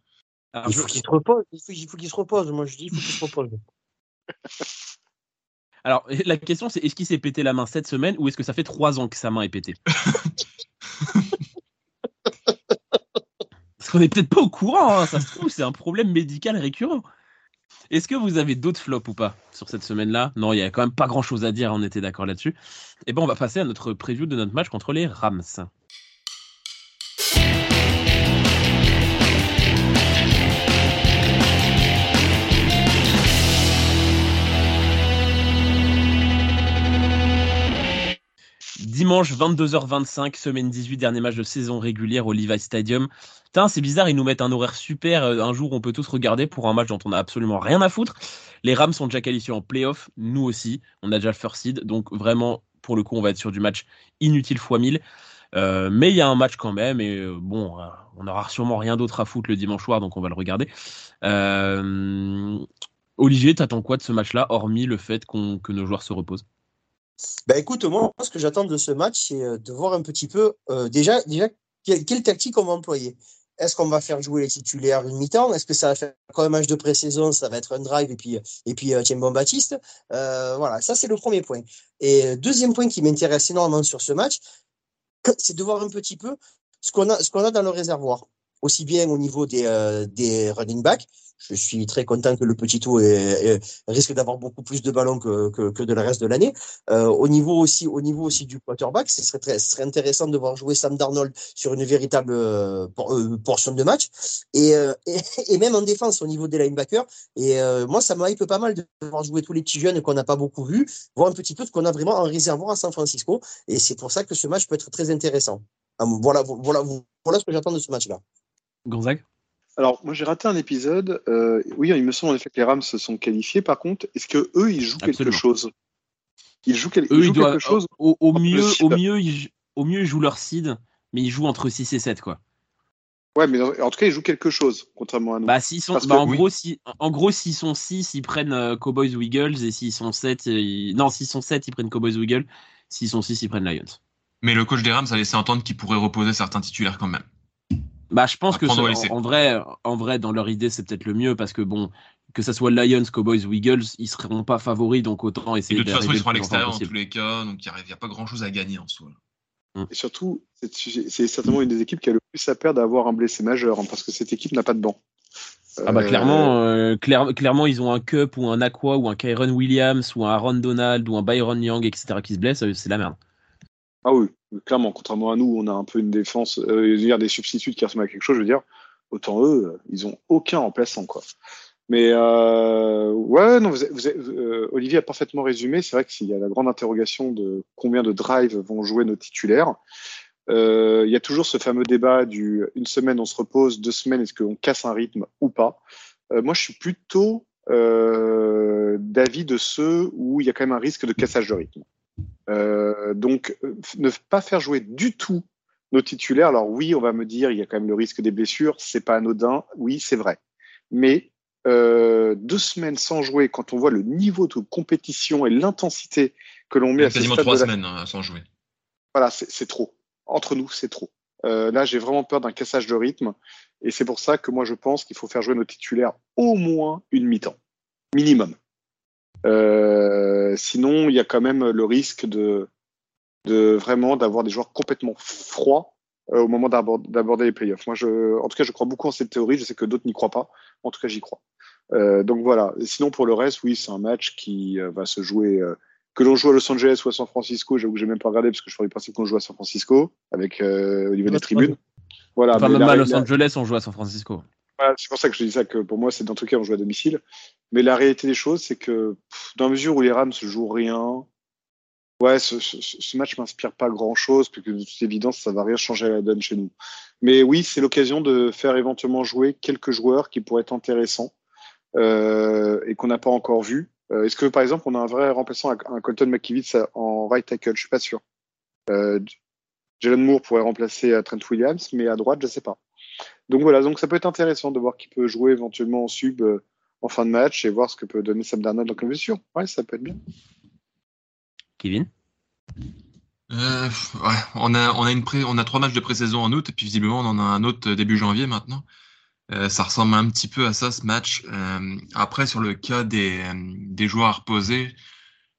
D: il faut qu'il se repose. Il faut, qu'il se repose. Moi, je dis, il faut qu'il se repose.
A: Alors, la question, c'est est-ce qu'il s'est pété la main cette semaine ou est-ce que ça fait trois ans que sa main est pétée? Parce qu'on n'est peut-être pas au courant, hein, ça se trouve, c'est un problème médical récurrent. Est-ce que vous avez d'autres flops ou pas sur cette semaine-là? Non, il n'y a quand même pas grand-chose à dire, on était d'accord là-dessus. Et eh ben, on va passer à notre preview de notre match contre les Rams. Dimanche 22h25, semaine 18, dernier match de saison régulière au Levi Stadium. Putain, c'est bizarre, ils nous mettent un horaire super, euh, un jour on peut tous regarder pour un match dont on a absolument rien à foutre. Les Rams sont déjà qualifiés en playoff, nous aussi, on a déjà le first seed, donc vraiment, pour le coup, on va être sur du match inutile x 1000. Euh, mais il y a un match quand même, et euh, bon, on n'aura sûrement rien d'autre à foutre le dimanche soir, donc on va le regarder. Olivier, t'attends quoi de ce match-là, hormis le fait que nos joueurs se reposent?
D: Ben écoute, moi, ce que j'attends de ce match, c'est euh, de voir un petit peu euh, déjà, déjà quelle, tactique on va employer. Est-ce qu'on va faire jouer les titulaires une mi-temps? Est-ce que ça va faire comme un match de pré-saison Ça va être un drive et puis et puis euh, Bon Baptiste? Euh, voilà, ça c'est le premier point. Et deuxième point qui m'intéresse énormément sur ce match, c'est de voir un petit peu ce qu'on a ce qu'on a dans le réservoir, aussi bien au niveau des euh, running backs je suis très content que le petit tout risque d'avoir beaucoup plus de ballons que, que, de le reste de l'année. Euh, au niveau aussi, au niveau aussi du quarterback, ce serait très, ce serait intéressant de voir jouer Sam Darnold sur une véritable euh, portion de match et, même en défense au niveau des linebackers. Et moi, ça m'hype pas mal de voir jouer tous les petits jeunes qu'on n'a pas beaucoup vus, voir un petit peu ce qu'on a vraiment en réservoir à San Francisco. Et c'est pour ça que ce match peut être très intéressant. Voilà, voilà, voilà ce que j'attends de ce match-là.
A: Gonzague
C: alors, moi, j'ai raté un épisode. Euh, oui, il me semble en effet que les Rams se sont qualifiés. Par contre, est-ce que eux, ils jouent Absolument. quelque chose? Ils jouent, quel...
A: eux,
C: ils jouent
A: doivent,
C: quelque chose?
A: au, au mieux, au mieux, ils, au mieux, ils jouent leur seed, mais ils jouent entre 6 et 7, quoi.
C: Ouais, mais en tout cas, ils jouent quelque chose, contrairement à nous.
A: Bah, s'ils sont, bah, en, oui. gros, si, en gros, s'ils sont 6, ils prennent euh, Cowboys ou Eagles, et s'ils sont 7, ils... non, s'ils sont 7, ils prennent Cowboys ou Eagles, s'ils sont 6, ils prennent Lions.
B: Mais le coach des Rams a laissé entendre qu'il pourrait reposer certains titulaires quand même.
A: Bah, je pense que en, en, vrai, en vrai, dans leur idée, c'est peut-être le mieux parce que bon, que ça soit Lions, Cowboys ou Eagles, ils seront pas favoris, donc autant essayer.
B: Et de toute façon, ils seront à l'extérieur dans tous les cas, donc il n'y a, pas grand-chose à gagner en soi.
C: Mm. Et surtout, c'est certainement une des équipes qui a le plus à perdre d'avoir un blessé majeur, hein, parce que cette équipe n'a pas de banc.
A: Ah bah clairement, euh, clair, clairement ils ont un Cup ou un Aqua ou un Kyron Williams ou un Aaron Donald ou un Byron Young, etc. qui se blessent, c'est la merde.
C: Ah oui, clairement, contrairement à nous, on a un peu une défense, euh, dire des substituts qui ressemblent à quelque chose, je veux dire, autant eux, ils ont aucun remplaçant, quoi. Mais euh, ouais, non, vous, euh, Olivier a parfaitement résumé. C'est vrai qu'il y a la grande interrogation de combien de drives vont jouer nos titulaires. Euh, il y a toujours ce fameux débat du une semaine on se repose, deux semaines est-ce qu'on casse un rythme ou pas? Euh, moi, je suis plutôt euh, d'avis de ceux où il y a quand même un risque de cassage de rythme. Euh, donc, ne pas faire jouer du tout nos titulaires. Alors oui, on va me dire, il y a quand même le risque des blessures, c'est pas anodin. Oui, c'est vrai. Mais euh, deux semaines sans jouer, quand on voit le niveau de compétition et l'intensité que l'on met à
B: quasiment trois la... semaines hein, sans jouer.
C: Voilà, c'est trop. Entre nous, c'est trop. Euh, là, j'ai vraiment peur d'un cassage de rythme, et c'est pour ça que moi, je pense qu'il faut faire jouer nos titulaires au moins une mi-temps, minimum. Euh, sinon, il y a quand même le risque de, de vraiment d'avoir des joueurs complètement froids euh, au moment d'aborder les playoffs. Moi, je, en tout cas, je crois beaucoup en cette théorie. Je sais que d'autres n'y croient pas. En tout cas, j'y crois. Euh, donc voilà. Et sinon, pour le reste, oui, c'est un match qui euh, va se jouer. Euh, que l'on joue à Los Angeles ou à San Francisco, j'avoue que j'ai même pas regardé parce que je ferais penser qu'on joue à San Francisco avec au niveau des tribunes.
A: Voilà. Enfin, même à Los Angeles, on joue à San Francisco.
C: Voilà, c'est pour ça que je dis ça que pour moi, c'est dans tout cas, on joue à domicile. Mais la réalité des choses, c'est que dans la mesure où les Rams ne jouent rien, ouais, ce, ce, ce match m'inspire pas grand chose, puisque de toute évidence, ça va rien changer à la donne chez nous. Mais oui, c'est l'occasion de faire éventuellement jouer quelques joueurs qui pourraient être intéressants euh, et qu'on n'a pas encore vu. Euh, Est-ce que par exemple, on a un vrai remplaçant, un Colton McKivitz en right tackle? Je suis pas sûr. Euh, Jalen Moore pourrait remplacer Trent Williams, mais à droite, je sais pas. Donc voilà, donc ça peut être intéressant de voir qui peut jouer éventuellement en sub euh, en fin de match et voir ce que peut donner Sam Darnold dans la sûr. Ouais, ça peut être bien.
A: Kevin?
B: Euh, ouais, on a on a une pré, on a trois matchs de pré-saison en août et puis visiblement on en a un autre début janvier maintenant. Euh, ça ressemble un petit peu à ça ce match. Euh, après sur le cas des des joueurs à reposer,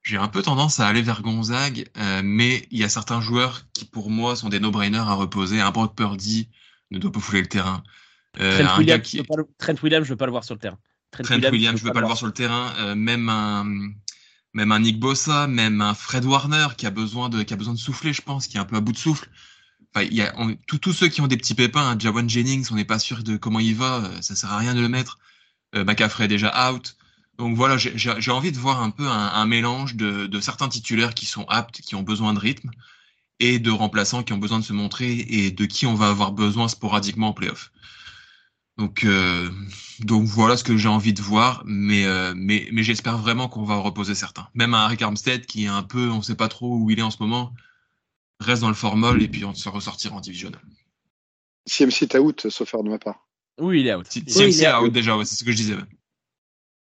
B: j'ai un peu tendance à aller vers Gonzague, euh, mais il y a certains joueurs qui pour moi sont des no-brainers à reposer. Un Brock Purdy ne doit pas fouler le terrain.
A: Euh, Trent, Williams, qui... le... Trent Williams, je veux pas le voir sur le terrain.
B: Trent, Trent Williams, Williams, je veux pas, pas le voir sur le terrain. Euh, même un même un Nick Bossa, même un Fred Warner qui a besoin de qui a besoin de souffler, je pense, qui est un peu à bout de souffle. Enfin, il y a tous ceux qui ont des petits pépins. Hein, Jawan Jennings, on n'est pas sûr de comment il va. Euh, ça sert à rien de le mettre. Euh, est déjà out. Donc voilà, j'ai envie de voir un peu un, un mélange de, de, certains titulaires qui sont aptes, qui ont besoin de rythme, et de remplaçants qui ont besoin de se montrer et de qui on va avoir besoin sporadiquement en playoff. Donc, euh, donc voilà ce que j'ai envie de voir, mais, euh, mais, mais j'espère vraiment qu'on va reposer certains. Même un Rick Armstead qui est un peu, on ne sait pas trop où il est en ce moment, reste dans le formol et puis on se ressortira en divisional.
C: CMC est out, sauf faire de ma part.
A: Oui, il est out.
B: CMC est out, out déjà, ouais, c'est ce que je disais.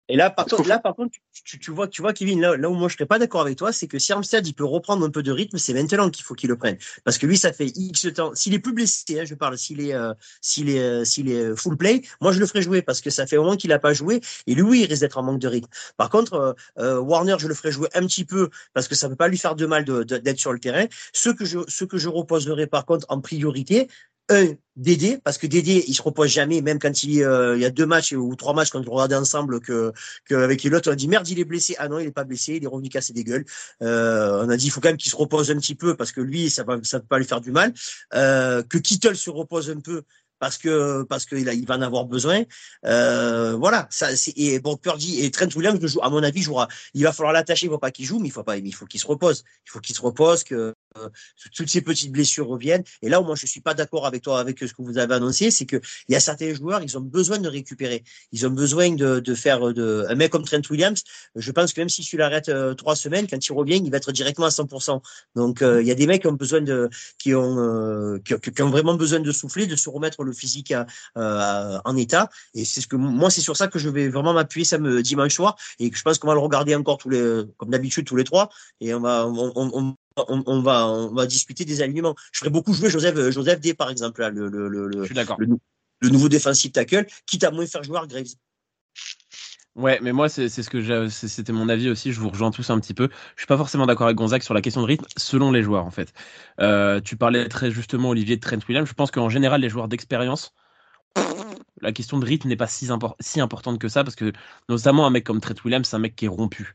D: Et là, par, contre, là, par contre, tu, tu, vois, tu vois, Kevin, là, là où moi je serais pas d'accord avec toi, c'est que si Armstead il peut reprendre un peu de rythme, c'est maintenant qu'il faut qu'il le prenne, parce que lui, ça fait X temps. S'il est plus blessé, hein, je parle, s'il est, euh, s'il est, euh, s'il est full play, moi je le ferai jouer parce que ça fait au moins qu'il a pas joué et lui, il risque d'être en manque de rythme. Par contre, euh, Warner, je le ferai jouer un petit peu parce que ça peut pas lui faire de mal d'être sur le terrain. Ce que je, ce que je reposerai par contre en priorité, un, Dédé, parce que Dédé, il se repose jamais, même quand il, euh, il y a deux matchs ou trois matchs quand on regardait ensemble que, que avec l'autre, on a dit merde, il est blessé. Ah non, il est pas blessé, il est revenu casser des gueules. Euh, on a dit il faut quand même qu'il se repose un petit peu parce que lui, ça va, ça peut pas lui faire du mal. Euh, que Kittle se repose un peu parce que parce qu'il il va en avoir besoin. Euh, voilà, ça et bon Purdy et Trent Williams à mon avis jouera. Il va falloir l'attacher, il faut pas qu'il joue, mais il faut pas, il faut qu'il se repose. Il faut qu'il se repose, que toutes ces petites blessures reviennent. Et là où moi je suis pas d'accord avec toi avec ce que vous avez annoncé, c'est que il y a certains joueurs, ils ont besoin de récupérer, ils ont besoin de, de faire de un mec comme Trent Williams. Je pense que même si tu l'arrêtes euh, trois semaines, quand il revient, il va être directement à 100%. Donc euh, il y a des mecs qui ont besoin de qui ont qui, qui, ont vraiment besoin de souffler, de se remettre le physique euh, en état. Et c'est ce que moi, c'est sur ça que je vais vraiment m'appuyer samedi dimanche soir. Et je pense qu'on va le regarder encore tous les, comme d'habitude, tous les trois. Et on va, on, on, on, va, on va discuter des alignements. Je ferai beaucoup jouer Joseph, Joseph D, par exemple, là, le, le, le,
A: je suis d'accord.
D: Le, nouveau défensif tackle, quitte à moins faire jouer Graves.
A: Ouais, mais moi, c'est ce que c'était mon avis aussi. Je vous rejoins tous un petit peu. Je suis pas forcément d'accord avec Gonzague sur la question de rythme, selon les joueurs, en fait. Euh, tu parlais très justement, Olivier, de Trent Williams. Je pense qu'en général, les joueurs d'expérience, la question de rythme n'est pas si, si, importante que ça, parce que notamment un mec comme Trent Williams, c'est un mec qui est rompu.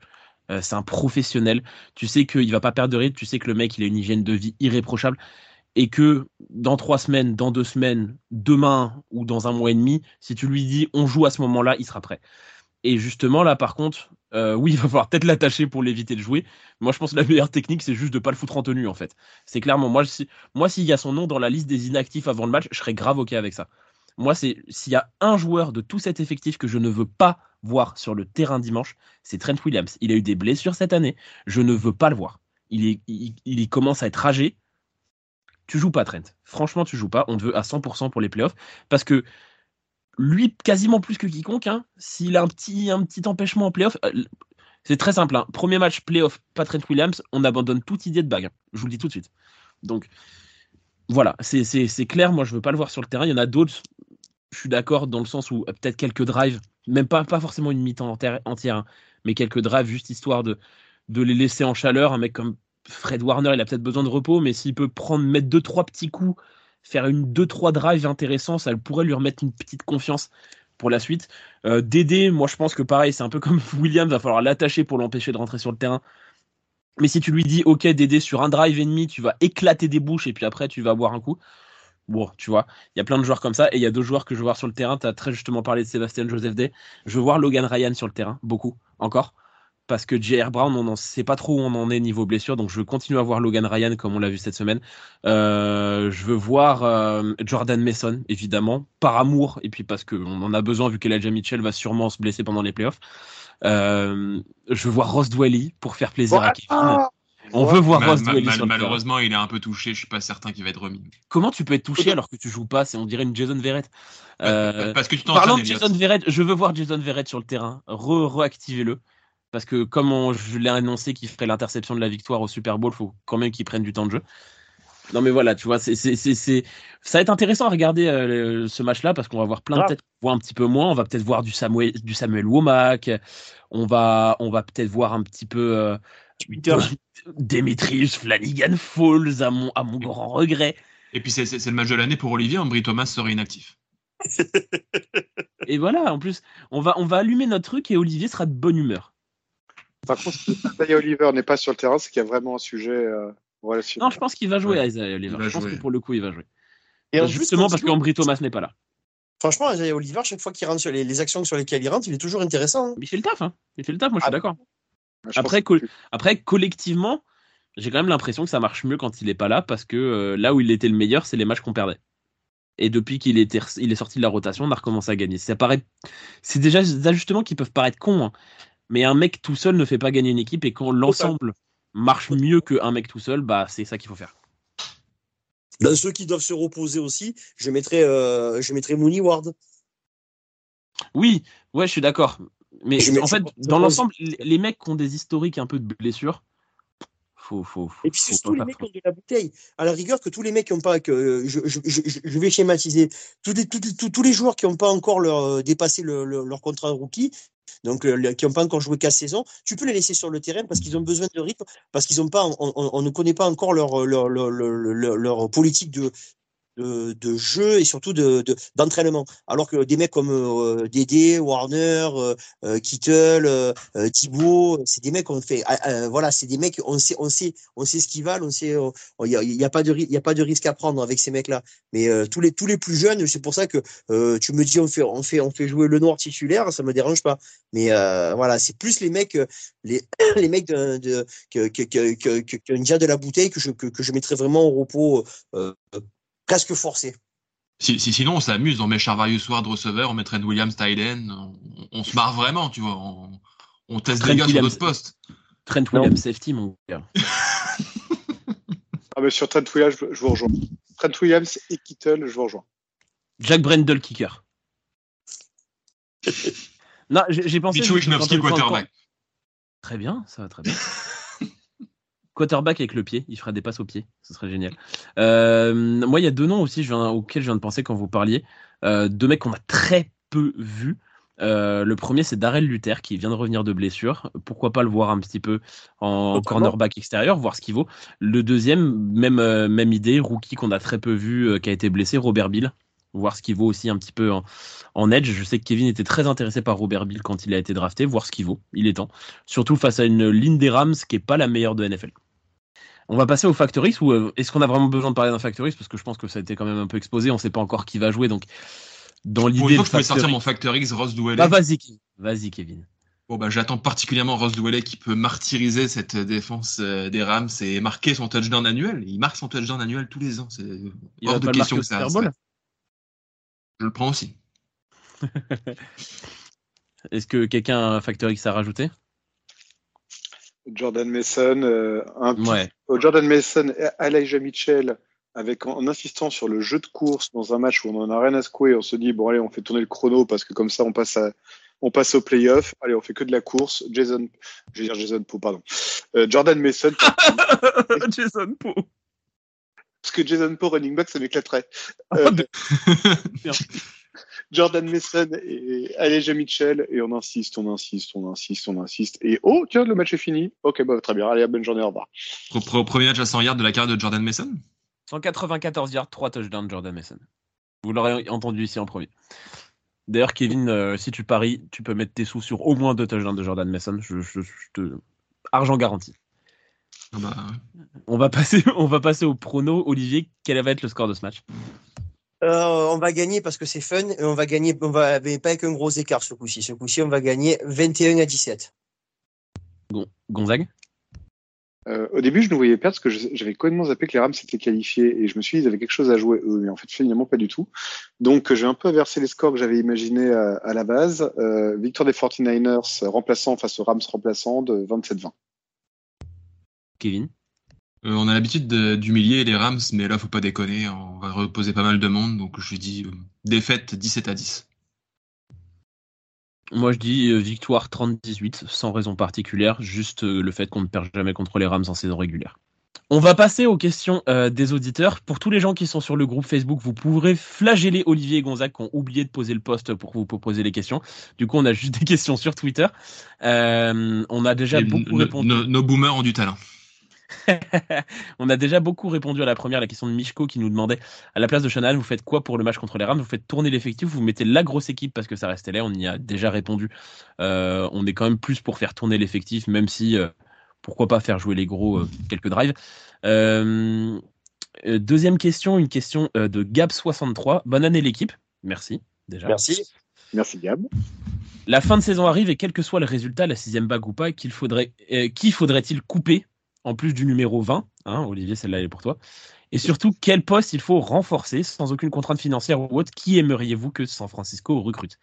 A: Euh, c'est un professionnel. Tu sais qu'il va pas perdre de rythme. Tu sais que le mec, il a une hygiène de vie irréprochable. Et que dans trois semaines, dans deux semaines, demain ou dans un mois et demi, si tu lui dis on joue à ce moment-là, il sera prêt. Et justement, là, par contre, euh, oui, il va falloir peut-être l'attacher pour l'éviter de jouer. Moi, je pense que la meilleure technique, c'est juste de pas le foutre en tenue, en fait. C'est clairement, moi, si, moi, s'il y a son nom dans la liste des inactifs avant le match, je serais grave OK avec ça. Moi, c'est s'il y a un joueur de tout cet effectif que je ne veux pas voir sur le terrain dimanche, c'est Trent Williams. Il a eu des blessures cette année. Je ne veux pas le voir. Il, il, commence à être âgé. Tu joues pas, Trent. Franchement, tu joues pas. On veut à 100% pour les playoffs. Parce que lui, quasiment plus que quiconque, hein, s'il a un petit, un petit empêchement en playoff, euh, c'est très simple. Hein. Premier match playoff, pas Trent Williams, on abandonne toute idée de bague. Hein. Je vous le dis tout de suite. Donc, voilà, c'est clair. Moi, je veux pas le voir sur le terrain. Il y en a d'autres. Je suis d'accord dans le sens où euh, peut-être quelques drives, même pas, forcément une mi-temps entière, hein, mais quelques drives juste histoire de, les laisser en chaleur. Un mec comme Fred Warner, il a peut-être besoin de repos, mais s'il peut prendre, mettre deux, trois petits coups, faire une deux, trois drives intéressants, ça pourrait lui remettre une petite confiance pour la suite. Euh, Dédé, moi je pense que pareil, c'est un peu comme William, va falloir l'attacher pour l'empêcher de rentrer sur le terrain. Mais si tu lui dis, ok, Dédé, sur un drive ennemi, tu vas éclater des bouches et puis après tu vas boire un coup. Bon, tu vois, il y a plein de joueurs comme ça et il y a deux joueurs que je veux voir sur le terrain. Tu as très justement parlé de Sébastien Joseph Day. Je veux voir Logan Ryan sur le terrain, beaucoup, encore. Parce que J.R. Brown, on ne sait pas trop où on en est niveau blessure, donc je veux continuer à voir Logan Ryan comme on l'a vu cette semaine. Euh, je veux voir euh, Jordan Mason, évidemment, par amour, et puis parce qu'on en a besoin vu qu'Elijah Mitchell va sûrement se blesser pendant les playoffs. Euh, je veux voir Ross Dwelly pour faire plaisir à Kevin. On veut voir Ross
B: Malheureusement, il est un peu touché. Je suis pas certain qu'il va être remis.
A: Comment tu peux être touché alors que tu joues pas? C'est on dirait une Jason Verrett.
B: Euh, parce que tu
A: Parlant de Jason Verrett, je veux voir Jason Verrett sur le terrain. Re reactivez-le. Parce que comme je l'ai annoncé qu'il ferait l'interception de la victoire au Super Bowl, il faut quand même qu'il prenne du temps de jeu. Non mais voilà, tu vois, c'est, c'est, c'est, ça va être intéressant à regarder euh, ce match-là parce qu'on va voir plein de têtes, voir un petit peu moins. On va peut-être voir du Samuel, du Samuel Womack. On va, on va peut-être voir un petit peu euh, Twitter. Demetrius Flanagan Falls à mon, à mon grand regret.
B: Et puis c'est, c'est, le match de l'année pour Olivier. Ambry Thomas serait inactif.
A: et voilà, en plus, on va, on va allumer notre truc et Olivier sera de bonne humeur.
C: Par contre, si Oliver n'est pas sur le terrain, c'est qu'il y a vraiment un sujet. Euh,
A: non, je pense qu'il va jouer, ouais. Isaiah Oliver. Je pense que pour le coup, il va jouer. Et Justement parce qu'Ambry Thomas n'est pas là.
D: Franchement, Isaiah Oliver, chaque fois qu'il rentre sur les, actions sur lesquelles il rentre, il est toujours intéressant. Hein.
A: Il fait le taf, hein. Il fait le taf, moi je suis ah. d'accord. Après, Après, collectivement, j'ai quand même l'impression que ça marche mieux quand il n'est pas là parce que euh, là où il était le meilleur, c'est les matchs qu'on perdait. Et depuis qu'il est, il est sorti de la rotation, on a recommencé à gagner. Ça paraît, c'est déjà des ajustements qui peuvent paraître cons, hein. mais un mec tout seul ne fait pas gagner une équipe et quand l'ensemble marche mieux qu'un mec tout seul, bah c'est ça qu'il faut faire.
D: Dans ceux qui doivent se reposer aussi, je mettrais, euh, je mettrais Mooney Ward.
A: Oui, ouais, je suis d'accord. Mais en fait, dans l'ensemble, les mecs qui ont des historiques un peu de blessures, faut, faut, faut,
D: Et puis
A: faut
D: surtout les mecs qui ont de la bouteille. À la rigueur, que tous les mecs qui ont pas, que je, je, je, je- je vais schématiser, tous les, tous, tous- tous les joueurs qui n'ont pas encore leur, euh, dépassé le- le- leur contrat de rookie, donc euh, le- qui n'ont pas encore joué 4 saisons, tu peux les laisser sur le terrain parce qu'ils ont besoin de rythme, parce qu'ils ont pas, on, on- on ne connaît pas encore leur, leur, leur- leur politique de, de, jeu et surtout de, de- d'entraînement. Alors que des mecs comme euh, Dédé, Warner, euh, euh, Kittle, euh, euh, Thibaut, c'est des mecs qu'on fait, ah, ah, voilà, c'est des mecs, on sait, on sait, on sait ce qu'ils valent, on sait, il y a, y a pas de, a pas de risque à prendre avec ces mecs-là. Mais euh, tous les tous les plus jeunes, c'est pour ça que euh, tu me dis on fait on fait on fait jouer le noir titulaire, ça me dérange pas. Mais euh, voilà, c'est plus les mecs, euh, les les mecs de, de que, de la bouteille que je que, que je mettrais vraiment au repos euh, presque forcé.
B: Si, si- sinon, on s'amuse, on met Charvarius Ward receveur, on met Trent Williams Tyden, on, on se marre vraiment, tu vois. On, on teste
A: Trent
B: des gars sur
A: Williams.
B: d'autres postes.
A: Trent Williams safety, mon gars.
C: Ah, mais sur Trent Williams, je, je vous rejoins. Trent Williams et Kittle, je vous rejoins.
A: Jack Brendel kicker. non, j'ai pensé.
B: Mitchell quarterback.
A: Très bien, ça va très bien. Quarterback avec le pied, il ferait des passes au pied, ce serait génial. Euh, moi, il y a deux noms aussi je viens, auxquels je viens de penser quand vous parliez. Euh, deux mecs qu'on a très peu vus. Euh, le premier, c'est Darrell Luther qui vient de revenir de blessure. Pourquoi pas le voir un petit peu en cornerback extérieur, voir ce qu'il vaut. Le deuxième, même, euh, même idée, rookie qu'on a très peu vu, euh, qui a été blessé, Robert Bill. Voir ce qu'il vaut aussi un petit peu en, en edge. Je sais que Kevin était très intéressé par Robert Bill quand il a été drafté, voir ce qu'il vaut. Il est temps. Surtout face à une ligne des Rams qui est pas la meilleure de NFL. On va passer au Factoris ou euh, est-ce qu'on a vraiment besoin de parler d'un Factoris? Parce que je pense que ça a été quand même un peu exposé, on sait pas encore qui va jouer donc dans l'idée le
B: je pouvais sortir mon Factor X, Ross Douellet.
A: Bah vas-y, Kevin. vas-y Kevin.
B: Bon, bah, j'attends particulièrement Ross Douellet qui peut martyriser cette défense euh, des Rams et marquer son touchdown annuel. Il marque son touchdown annuel tous les ans. C'est hors de question que ça.
A: Super Bowl?
B: ça- Je le prends aussi.
A: Est-ce que quelqu'un a un Factor X à rajouter?
C: Jordan Mason, euh, un petit-
A: Ouais.
C: euh, Jordan Mason et Elijah Mitchell, avec en, en insistant sur le jeu de course dans un match où on en a rien à secouer, on se dit bon allez on fait tourner le chrono parce que comme ça on passe à on passe au playoff. Allez on fait que de la course. Jason, je vais dire Jason Poe, pardon. Euh, Jordan Mason,
A: Jason Poe.
C: parce que Jason Poe running back ça m'éclaterait. Euh, Jordan Mason et Elijah Mitchell et on insiste, on insiste, on insiste, on insiste et oh tiens le match est fini. Ok bah très bien, allez bonne journée au revoir.
B: Pro- pro- Premier match à 100 yards de la carrière de Jordan Mason?
A: 194 yards, 3 touchdowns Jordan Mason. Vous l'aurez entendu ici en premier. D'ailleurs, Kevin, euh, si tu paries, tu peux mettre tes sous sur au moins deux touchdowns de Jordan Mason. Je, je- je te... Argent garanti.
B: Ah bah, ouais.
A: On va passer, on va passer au prono. Olivier, quel va être le score de ce match?
D: Euh, on va gagner parce que c'est fun et on va gagner, on va mais pas avec un gros écart ce coup-ci. Ce coup-ci, on va gagner 21 à 17.
A: Gon- Gonzague?
C: Euh, au début, je nous voyais perdre parce que j'avais complètement zappé que les Rams s'étaient qualifiés et je me suis dit qu'ils avaient quelque chose à jouer eux, mais en fait, finalement, pas du tout. Donc, j'ai un peu inversé les scores que j'avais imaginés à, à la base. Euh, victoire des 49ers remplaçant face aux Rams remplaçants de 27-20.
A: Kevin?
B: Euh, on a l'habitude de- d'humilier les Rams, mais là, faut pas déconner. On va reposer pas mal de monde, donc je dis euh, défaite 17 à 10.
A: Moi, je dis euh, victoire 30-18, sans raison particulière, juste le fait qu'on ne perd jamais contre les Rams en saison régulière. On va passer aux questions euh, des auditeurs. Pour tous les gens qui sont sur le groupe Facebook, vous pourrez flageller Olivier et Gonzague qui ont oublié de poser le post pour vous poser les questions. Du coup, on a juste des questions sur Twitter. Euh, on a déjà
B: Et
A: beaucoup répondu.
B: no- nos boomers ont du talent.
A: on a déjà beaucoup répondu à la première, la question de Mishko qui nous demandait à la place de Shanahan, vous faites quoi pour le match contre les Rams? Vous faites tourner l'effectif, vous mettez la grosse équipe parce que ça restait là. On y a déjà répondu. Euh, on est quand même plus pour faire tourner l'effectif, même si euh, pourquoi pas faire jouer les gros euh, quelques drives. Deuxième question, une question de Gab63. Bonne année l'équipe. Merci déjà.
D: Merci.
C: Merci, Gab.
A: La fin de saison arrive et quel que soit le résultat, la sixième bague ou pas, qu'il faudrait, qui faudrait-il couper en plus du numéro 20 hein, Olivier, celle-là elle est pour toi. Et surtout, quel poste il faut renforcer sans aucune contrainte financière ou autre? Qui aimeriez-vous que San Francisco recrute?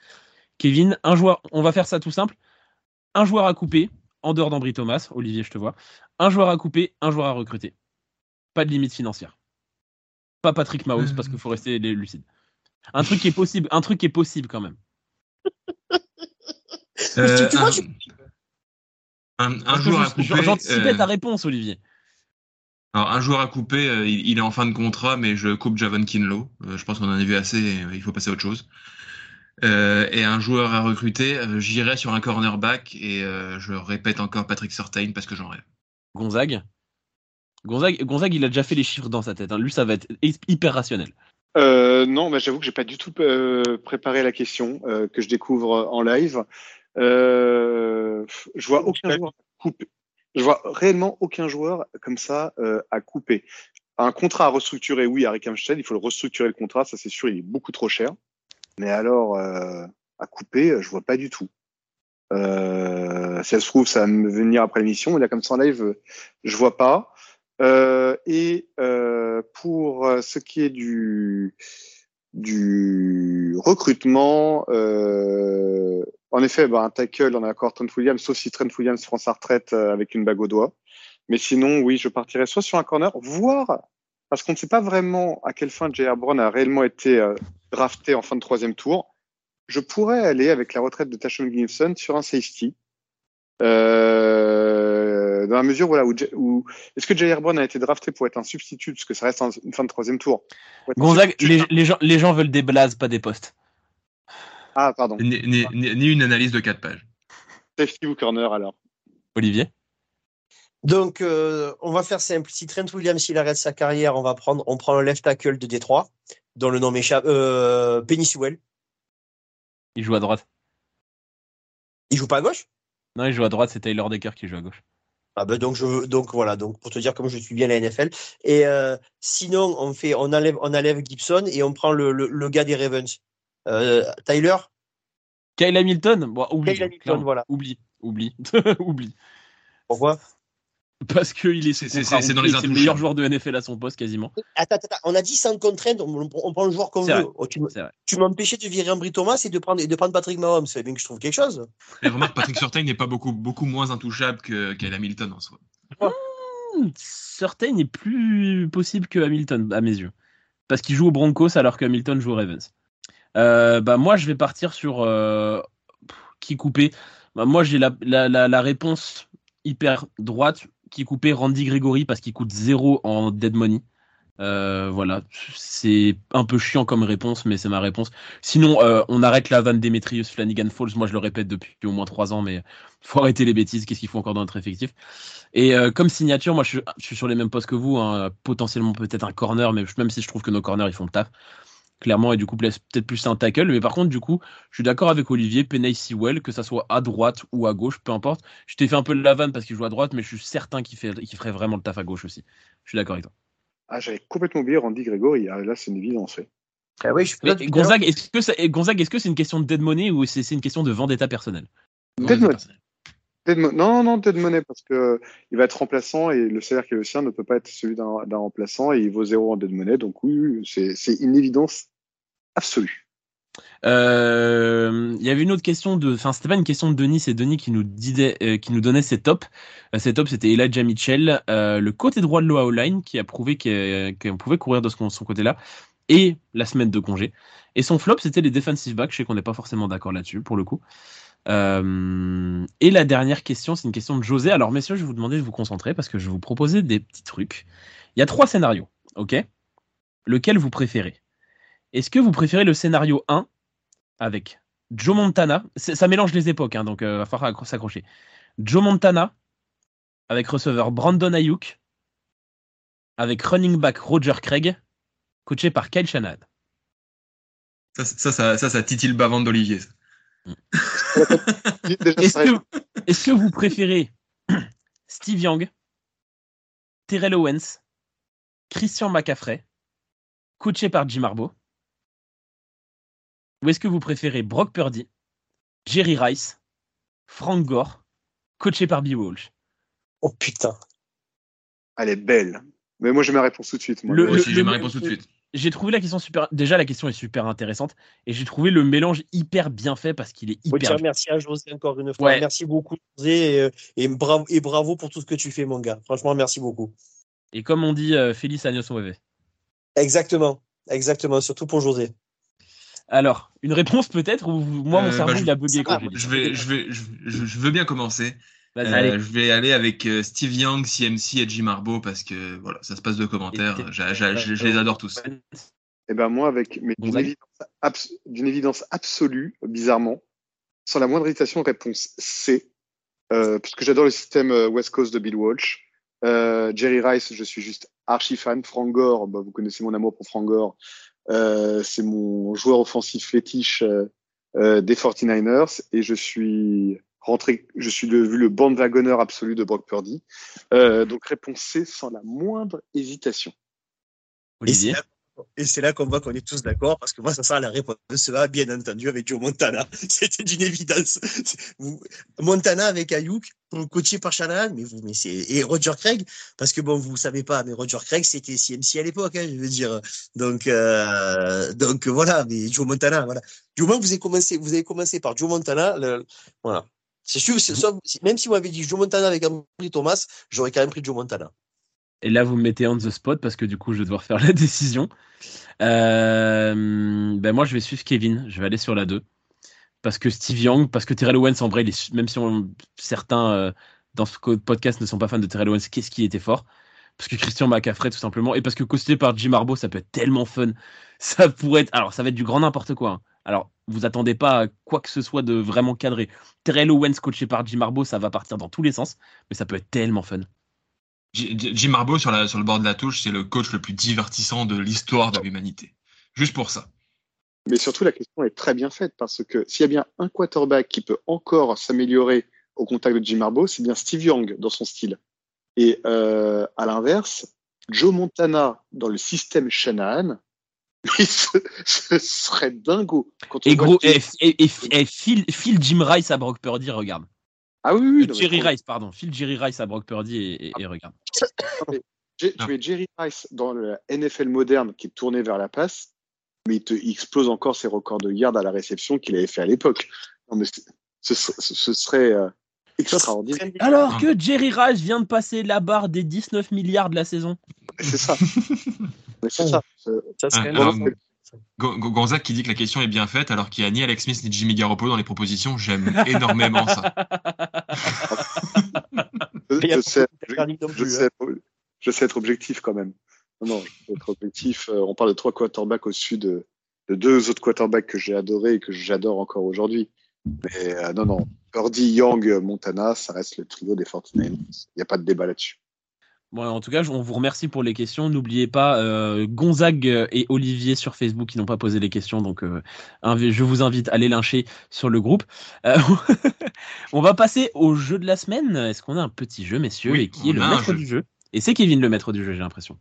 A: Kevin, un joueur, on va faire ça tout simple. Un joueur à couper, en dehors d'Ambry Thomas, Olivier, je te vois. Un joueur à couper, un joueur à recruter. Pas de limite financière. Pas Patrick Mahomes, parce qu'il faut rester lucide. Un truc qui est possible, un truc qui est possible quand même.
B: Euh,
D: tu vois,
B: un,
D: tu-
B: un- un joueur à couper.
A: J'anticipais
B: euh,
A: ta réponse, Olivier.
B: alors, un joueur à couper, euh, il, il est en fin de contrat, mais je coupe Javon Kinlo. Euh, je pense qu'on en a vu assez, et, euh, il faut passer à autre chose. Euh, et un joueur à recruter, euh, j'irai sur un cornerback et euh, je répète encore Patrick Surtain parce que j'en rêve.
A: Gonzague. Gonzague, Gonzague, il a déjà fait les chiffres dans sa tête. hein. Lui, ça va être hy- hyper rationnel.
C: Euh, non, mais j'avoue que j'ai pas du tout euh, préparé la question euh, que je découvre en live. Euh, je vois aucun joueur couper. Je vois réellement aucun joueur comme ça euh, à couper. Un contrat à restructurer, oui, Harry Amstead, il faut le restructurer le contrat, ça c'est sûr, il est beaucoup trop cher. Mais alors euh, à couper, je vois pas du tout. Euh, si ça se trouve, ça va me venir après l'émission, mais là comme ça en live, je vois pas. Euh, et euh, pour euh, ce qui est du du recrutement, euh, en effet, bah, un tackle, on a encore Trent Williams, sauf si Trent Williams prend sa retraite euh, avec une bague au doigt. Mais sinon, oui, je partirais soit sur un corner, voire parce qu'on ne sait pas vraiment à quelle fin J.R. Brown a réellement été euh, drafté en fin de troisième tour. Je pourrais aller avec la retraite de Tashon Gibson sur un safety. Euh, dans la mesure voilà, où, où est-ce que J.R. Brown a été drafté pour être un substitut, parce que ça reste un- une fin de troisième tour?
A: Gonzague, les, les gens, les gens veulent des blazes, pas des postes.
C: Ah, pardon.
B: Ni, ni- ni- ni une analyse de 4 pages.
C: Safety ou corner alors?
A: Olivier?
D: Donc, euh, on va faire simple. Si Trent Williams il arrête sa carrière, on va prendre, on prend le left tackle de Détroit, dont le nom m'échappe, euh, Penny Sewell.
A: Il joue à droite.
D: Il joue pas à gauche?
A: Non, il joue à droite, c'est Taylor Decker qui joue à gauche.
D: Ah ben donc je donc voilà donc pour te dire comme je suis bien la NFL et euh, sinon on fait on enlève on enlève Gibson et on prend le, le, le gars des Ravens euh, Tyler
A: Kyle Hamilton bon, Oublie.
D: Kyle Hamilton,
A: clairement.
D: voilà.
A: Oublie. Oublie. oublie.
D: pourquoi?
A: Parce qu'il est,
B: C'est-
A: sous
B: c'est-
A: contrat
B: c'est dans
A: rookie,
B: les
A: c'est le meilleur joueur de NFL à son poste quasiment.
D: attends, on a dit sans contrainte on, on prend le joueur qu'on veut
A: vrai.
D: Oh, tu, tu m'empêchais de virer Ambry Thomas et de prendre et de prendre Patrick Mahomes c'est bien que je trouve quelque chose
B: Et remarque, Patrick Surtain n'est pas beaucoup, beaucoup moins intouchable que Kyle Hamilton en soi.
A: Hmm, Surtain est plus possible que Hamilton à mes yeux. Parce qu'il joue aux Broncos alors que Hamilton joue aux Ravens. Euh, bah moi je vais partir sur euh, qui couper. Bah, moi j'ai la, réponse hyper droite qui couper Randy Gregory parce qu'il coûte zéro en dead money. Euh, voilà, c'est un peu chiant comme réponse, mais c'est ma réponse. Sinon, euh, on arrête la vanne Demetrius Flanagan Falls. Moi, je le répète depuis au moins trois ans, mais faut arrêter les bêtises. Qu'est-ce qu'il faut encore dans notre effectif? Et euh, comme signature, moi, je suis, je suis sur les mêmes postes que vous. hein, potentiellement peut-être un corner, mais même si je trouve que nos corners ils font le taf clairement, et du coup, peut-être plus un tackle. Mais par contre, du coup, je suis d'accord avec Olivier, Penay Sewell, que ça soit à droite ou à gauche, peu importe. Je t'ai fait un peu de la vanne parce qu'il joue à droite, mais je suis certain qu'il fait, qu'il ferait vraiment le taf à gauche aussi. Je suis d'accord avec toi.
C: Ah, j'avais complètement oublié Randy Gregory. Ah, là, c'est une évidence. ouais.
D: ah oui je
A: Gonzague, est-ce que, ça- et Gonzague, est-ce que c'est une question de dead money ou c'est c'est une question de vendetta personnelle
C: Dead Money. Mo- non, non, Dead Money, parce que euh, il va être remplaçant et le salaire qui est le sien ne peut pas être celui d'un remplaçant et il vaut zéro en Dead Money. Donc oui, c'est une évidence absolue.
A: Euh, Il y avait une autre question de, enfin c'était pas une question de Denis, c'est Denis qui nous disait, euh, qui nous donnait ses tops. Euh, ses c'était Elijah Mitchell, le côté droit de l'Ohio Line qui a prouvé qu'on pouvait courir de son côté-là et la semaine de congé. Et son flop c'était les defensive backs. Je sais qu'on n'est pas forcément d'accord là-dessus pour le coup. Euh, et la dernière question, c'est une question de José. Alors messieurs, je vais vous demander de vous concentrer parce que je vais vous proposer des petits trucs. Il y a trois scénarios, ok? Lequel vous préférez? Est-ce que vous préférez le scénario 1 avec Joe Montana? Ça mélange les époques, hein, donc euh, va falloir accro- s'accrocher. Joe Montana avec receveur Brandon Ayuk avec running back Roger Craig, coaché par Kyle Shanahan.
B: Ça, ça, ça, ça, ça titille le bavant d'Olivier.
A: Est-ce que, vous préférez Steve Young, Terrell Owens, Christian McCaffrey, coaché par Jim Harbaugh? Ou est-ce que vous préférez Brock Purdy, Jerry Rice, Frank Gore, coaché par Bill Walsh?
D: Oh putain
C: Elle est belle. Mais moi, j'ai ma réponse tout de suite. moi.
A: Le-
B: Moi
A: le-
B: aussi, j'ai ma réponse tout de suite.
A: J'ai trouvé la question super. Déjà, la question est super intéressante et j'ai trouvé le mélange hyper bien fait parce qu'il est hyper.
D: merci à José encore une fois
A: Ouais.
D: merci beaucoup José et, euh, et bravo et bravo pour tout ce que tu fais mon gars franchement merci beaucoup
A: Et comme on dit, euh, Félix Agnos Weve.
D: exactement exactement surtout pour José
A: Alors, une réponse peut-être ou moi mon
B: Euh,
A: cerveau
B: bah, je-
A: il a bugué.
B: Je vais, je vais, je, je- je veux bien commencer. Euh,
D: Allez.
B: je vais aller avec euh, Steve Young, CMC et Jim Harbaugh parce que voilà, ça se passe de commentaires.
A: Et
B: je, je les adore tous.
C: Eh ben moi, avec d'une évidence, abs- d'une évidence absolue, bizarrement, sans la moindre hésitation, réponse C, euh, puisque j'adore le système West Coast de Bill Walsh. Euh, Jerry Rice, je suis juste archi fan. Frank Gore, bah, vous connaissez mon amour pour Frank Gore. Euh, c'est mon joueur offensif fétiche des 49ers et je suis rentré, je suis devenu le bandwagoner absolu de Brock Purdy. Euh, donc réponse C sans la moindre hésitation.
D: Et c'est
A: Olivier.
D: là, et c'est là qu'on voit qu'on est tous d'accord, parce que moi, ça sera la réponse A, bien entendu, avec Joe Montana. C'était d'une évidence. Vous- Montana avec Ayuk, coaché par Shanahan, mais vous, mais c'est, et Roger Craig, parce que bon, vous savez pas, mais Roger Craig, c'était CMC à l'époque, hein, je veux dire. Donc, euh, donc voilà, mais Joe Montana, voilà. Du moment que vous avez commencé, vous avez commencé par Joe Montana, le- voilà. C'est sûr, même si vous m'avez dit Joe Montana avec Ambry Thomas, j'aurais quand même pris Joe Montana.
A: Et là, vous me mettez on the spot parce que du coup, je vais devoir faire la décision. Euh, ben moi, je vais suivre Kevin. Je vais aller sur la 2. Parce que Steve Young, parce que Terrell Owens, en vrai, même si certains euh, dans ce podcast ne sont pas fans de Terrell Owens, qu'est-ce qu'il était fort? Parce que Christian McCaffrey, tout simplement. Et parce que costé par Jim Harbaugh, ça peut être tellement fun. Ça pourrait être. Alors, ça va être du grand n'importe quoi. hein. Alors, vous attendez pas à quoi que ce soit de vraiment cadré. Terrell Owens coaché par Jim Harbaugh, ça va partir dans tous les sens. Mais ça peut être tellement fun.
B: Jim Harbaugh sur, la, sur le bord de la touche, c'est le coach le plus divertissant de l'histoire de l'humanité. Juste pour ça.
C: Mais surtout, la question est très bien faite parce que s'il y a bien un quarterback qui peut encore s'améliorer au contact de Jim Harbaugh, c'est bien Steve Young dans son style. Et euh, à l'inverse, Joe Montana dans le système Shanahan, ce, ce serait dingo. Quand
A: Et gros,
C: qu'il-
A: et, et, et, et Phil, Phil Jim Rice à Brock Purdy, regarde.
C: ah oui, oui,
A: Euh,
C: non,
A: Jerry Rice, pardon. Phil Jerry Rice à Brock Purdy et, et- et regarde.
C: Tu mets Jerry Rice dans la NFL moderne qui est tournée vers la passe, mais il, te, il explose encore ses records de yards à la réception qu'il avait fait à l'époque. Non, mais ce, ce, ce serait euh, extraordinaire.
A: Alors que Jerry Rice vient de passer la barre des 19 milliards de la saison.
C: C'est ça. C'est ça. C'est-
D: Ça serait
B: Ah, alors,
D: drôle.
B: Go- Go- Gonzague qui dit que la question est bien faite alors qu'il n'y a ni Alex Smith ni Jimmy Garoppolo dans les propositions, j'aime énormément ça.
C: Je, sais,
D: pas
C: je, sais être, je sais être objectif quand même. Non, non, je sais être objectif. Euh, on parle de trois quarterbacks au-dessus de, de deux autres quarterbacks que j'ai adorés et que j'adore encore aujourd'hui. Mais euh, non, non. Purdy, Young, Montana, ça reste le trio des 49ers. Il n'y a pas de débat là-dessus.
A: Bon, en tout cas, on vous remercie pour les questions. N'oubliez pas euh, Gonzague et Olivier sur Facebook qui n'ont pas posé les questions. Donc, euh, je vous invite à les lyncher sur le groupe. Euh, on va passer au jeu de la semaine. Est-ce qu'on a un petit jeu, messieurs,
B: Oui,
A: et qui est le maître
B: jeu.
A: du jeu? Et c'est Kevin le maître du jeu, j'ai l'impression.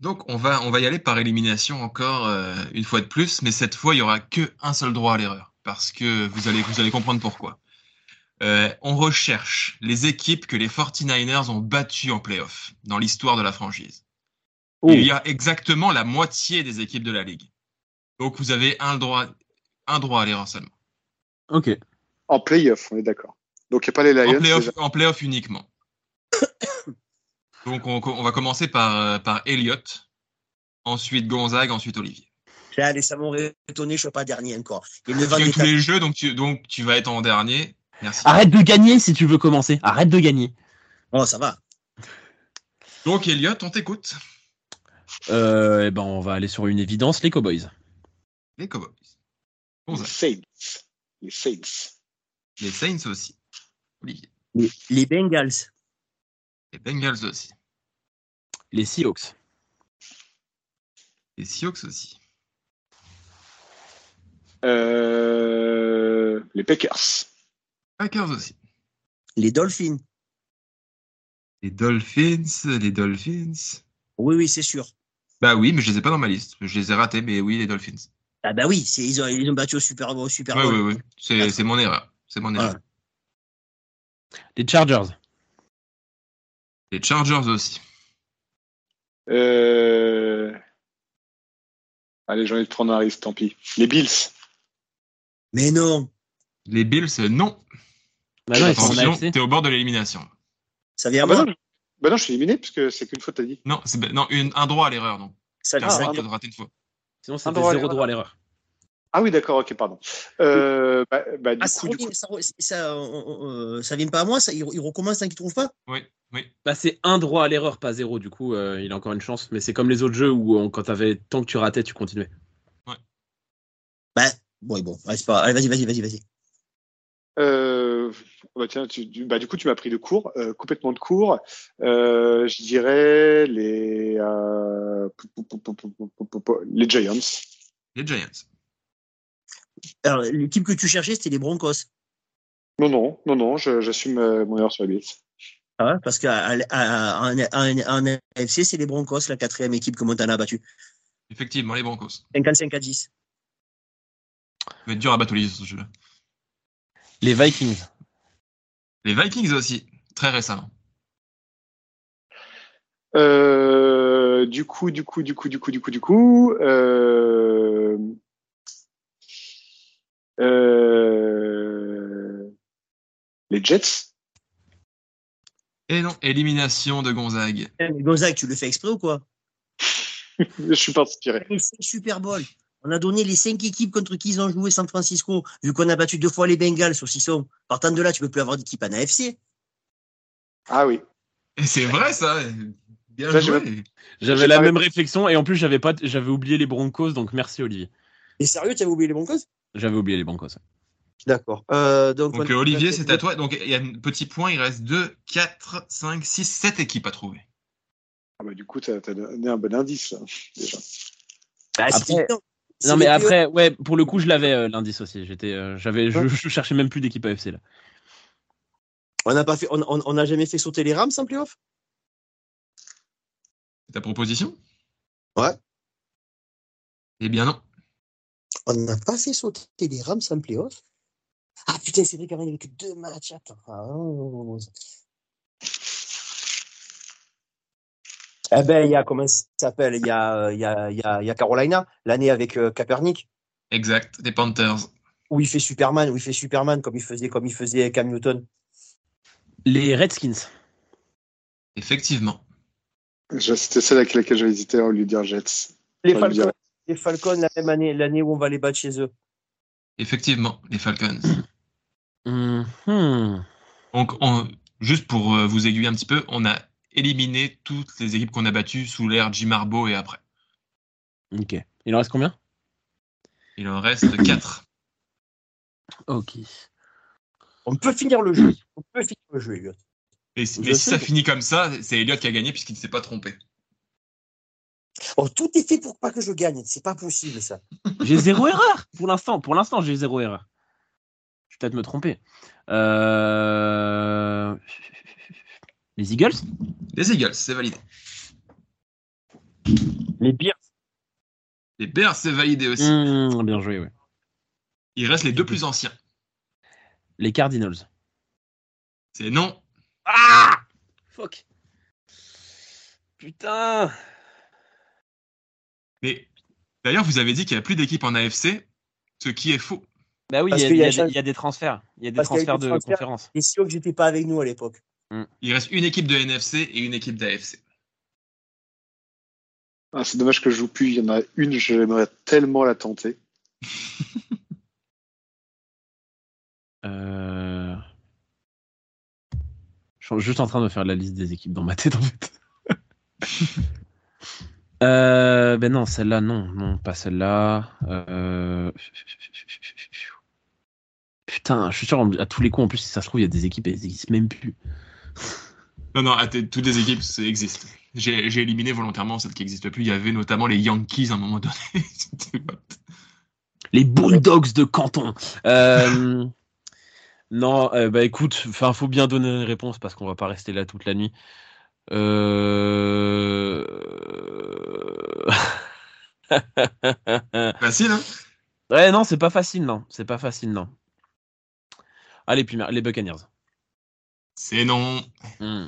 B: Donc on va, on va y aller par élimination encore une fois de plus, mais cette fois il y aura que un seul droit à l'erreur parce que vous allez, vous allez comprendre pourquoi. Euh, on recherche les équipes que les 49ers ont battues en playoff dans l'histoire de la franchise.
A: Oh.
B: Il y a exactement la moitié des équipes de la ligue. Donc vous avez un droit, un droit à l'erreur seulement.
A: Ok.
C: En playoff, on est d'accord. Donc, il n'y a pas les Lions.
B: En playoff,
C: déjà.
B: en playoff uniquement. Donc on, on va commencer par, euh, par Elliott, ensuite Gonzague, ensuite Olivier.
D: Allez, ça m'aurait étonné, je ne suis pas dernier encore. Il
B: gagnes
D: des
B: tous les jeux, donc tu, donc tu vas être en dernier. Merci.
A: Arrête de gagner si tu veux commencer. Arrête de gagner.
D: Oh, ça va.
B: Donc Elliott, on t'écoute.
A: Euh, eh ben, on va aller sur une évidence, les Cowboys.
B: Les Cowboys.
C: Les. Saints. Les Saints.
B: Les Saints aussi.
D: Les Bengals.
B: Les Bengals aussi.
A: Les Seahawks.
B: Les Seahawks aussi.
C: Euh, les Packers.
B: Packers aussi.
D: Les Dolphins.
B: Les Dolphins. Les Dolphins.
D: Oui, oui, c'est sûr.
B: Bah oui, mais je les ai pas dans ma liste. Je les ai ratés, mais oui, les Dolphins.
D: Ah bah oui, c'est, ils, ont, ils ont battu au Super Bowl. au Super
B: Oui,
D: Bowl.
B: oui, oui. C'est c'est mon erreur. C'est mon erreur.
D: Voilà.
A: Les Chargers.
B: Les Chargers aussi.
C: Euh... Allez, j'ai envie de prendre un risque, tant pis. Les Bills.
D: Mais non,
B: Les Bills, non.
A: Bah non,
B: Attention, t'es au bord de l'élimination.
D: ça vient
C: Ah
D: à
C: bah
D: moi.
C: non, je- bah non, je suis éliminé puisque c'est qu'une faute, t'as dit.
B: Non, c'est non une- un droit à l'erreur. Donc,
D: Ça,
B: t'as
C: Ah,
B: le droit
C: ah,
B: de rater une fois.
A: Sinon,
C: Un
A: c'était zéro droit à l'erreur.
C: Ah oui, d'accord, ok, pardon. Euh, bah, bah, du
D: Ah, ça,
C: du coup,
D: euh, vient pas à moi, ça, il, il recommence tant qu'il trouve pas?
B: Oui, oui.
A: Bah, c'est un droit à l'erreur, pas zéro. Du coup, euh, il a encore une chance. Mais c'est comme les autres jeux où on- quand t'avais tant que tu ratais, tu continuais.
D: Bah, bon, bon, ouais, c'est pas. Allez, vas-y, vas-y, vas-y, vas-y.
C: Euh, bah tiens, bah du coup, tu m'as pris de cours, euh, complètement de cours. Euh, je dirais les, les Giants.
B: Les Giants.
D: Alors, l'équipe que tu cherchais, c'était les Broncos.
C: Non, non, non, non, j'assume mon erreur sur la bise.
D: Ah ouais, parce qu'à un AFC, c'est les Broncos, la quatrième équipe que Montana a battue.
B: Effectivement, les Broncos.
D: 55 à 10.
B: Ça va être dur à battre ce jeu.
A: Les Vikings.
B: Les Vikings aussi, très récemment.
C: Euh, du coup, du coup, du coup, du coup, du coup, du coup, euh, euh, les Jets.
B: Et non, élimination de Gonzague.
D: Eh, mais Gonzague, tu le fais exprès ou quoi?
C: Je suis pas inspiré.
D: Cinq Super Bowl. On a donné les cinq équipes contre qui ils ont joué San Francisco, vu qu'on a battu deux fois les Bengals saucisson. Partant de là, tu peux plus avoir d'équipe en AFC.
C: Ah oui.
B: C'est vrai ça. Bien
C: Ça,
B: joué.
A: J'avais la
C: pas
A: même réflexion et en plus, j'avais pas, j'avais oublié les Broncos. Donc, merci, Olivier.
D: Et sérieux, tu avais oublié les Broncos?
A: J'avais oublié les Broncos.
E: D'accord. Euh, donc,
B: Donc
E: on-
B: Olivier, c'est à toi. Donc il y a un petit point, il reste 2, 4, 5, 6, 7 équipes à trouver.
C: Ah bah, du coup, t'as as donné un bon indice, là, déjà.
D: Bah,
A: Après-. Non, mais après, ouais, pour le coup, je l'avais euh, l'indice aussi. J'étais, euh, j'avais, je, je cherchais même plus d'équipe AFC là.
E: on n'a pas fait, on, on- jamais fait sauter les Rams en playoff?
B: C'est ta proposition?
E: Ouais.
B: Eh bien non.
E: On n'a pas fait sauter les Rams en playoff? Ah putain, c'est vrai qu'il n'y avait que deux matchs. Attends non, non, non. Eh ben, il y a, comment ça s'appelle? Il y a, euh, il y, a, il y, a, il y a Carolina, l'année avec euh, Kaepernick,
B: Exact, des Panthers.
E: où il fait Superman, où il fait Superman comme il faisait, comme il faisait Cam Newton.
A: Les Redskins.
B: Effectivement.
C: C'était celle avec laquelle j'avais hésité à lui dire Jets.
E: Les
C: dire.
E: Falcons, les Falcons, la même année, l'année où on va les battre chez eux.
B: Effectivement, les Falcons.
A: Mhm.
B: Donc, on- juste pour euh, vous aiguiller un petit peu, on a éliminé toutes les équipes qu'on a battues sous l'ère Jim Harbaugh et après.
A: Ok. Il en reste combien?
B: Il en reste 4.
A: Ok.
E: On peut finir le jeu. On peut finir le jeu, Elliot.
B: Et, si- mais ça
E: que-
B: finit comme ça, c'est Elliot qui a gagné puisqu'il ne s'est pas trompé.
E: Oh, tout est fait pour pas que je gagne. C'est pas possible, ça.
A: J'ai zéro erreur pour l'instant. Pour l'instant, j'ai zéro erreur. Je vais peut-être me tromper. Euh, Les Eagles
B: Les Eagles, c'est validé.
E: Les Bears.
B: Les Bears, c'est validé aussi.
A: Hmm, Bien joué, ouais.
B: Il reste les deux plus anciens.
A: Les Cardinals.
B: C'est non.
A: Ah Fuck. Putain.
B: Mais d'ailleurs, vous avez dit qu'il n'y a plus d'équipe en AFC, ce qui est faux.
A: Bah oui, il y, a- il y des- il y a des transferts. Il y a des transferts de conférences.
E: Et sûr que j'étais pas avec nous à l'époque.
B: Il reste une équipe de NFC et une équipe d'AFC.
C: Ah, c'est dommage que je joue plus. Il y en a une, j'aimerais tellement la tenter.
A: Euh... Je suis juste en train de faire la liste des équipes dans ma tête en fait. euh, ben non, celle-là, non, non, pas celle-là. Euh... Putain, je suis sûr à tous les coups en plus si ça se trouve il y a des équipes elles existent même plus.
B: Non, non, toutes les équipes existent. J'ai éliminé volontairement celles qui n'existent plus. Il y avait notamment les Yankees à un moment donné.
A: Les Bulldogs de Canton. Euh... non, euh, bah écoute, enfin faut bien donner une réponse parce qu'on va pas rester là toute la nuit. Euh...
B: Facile, hein?
A: Ouais, non, c'est pas facile, non. C'est pas facile, non. Allez, puis les Buccaneers.
B: C'est non.
A: Hmm.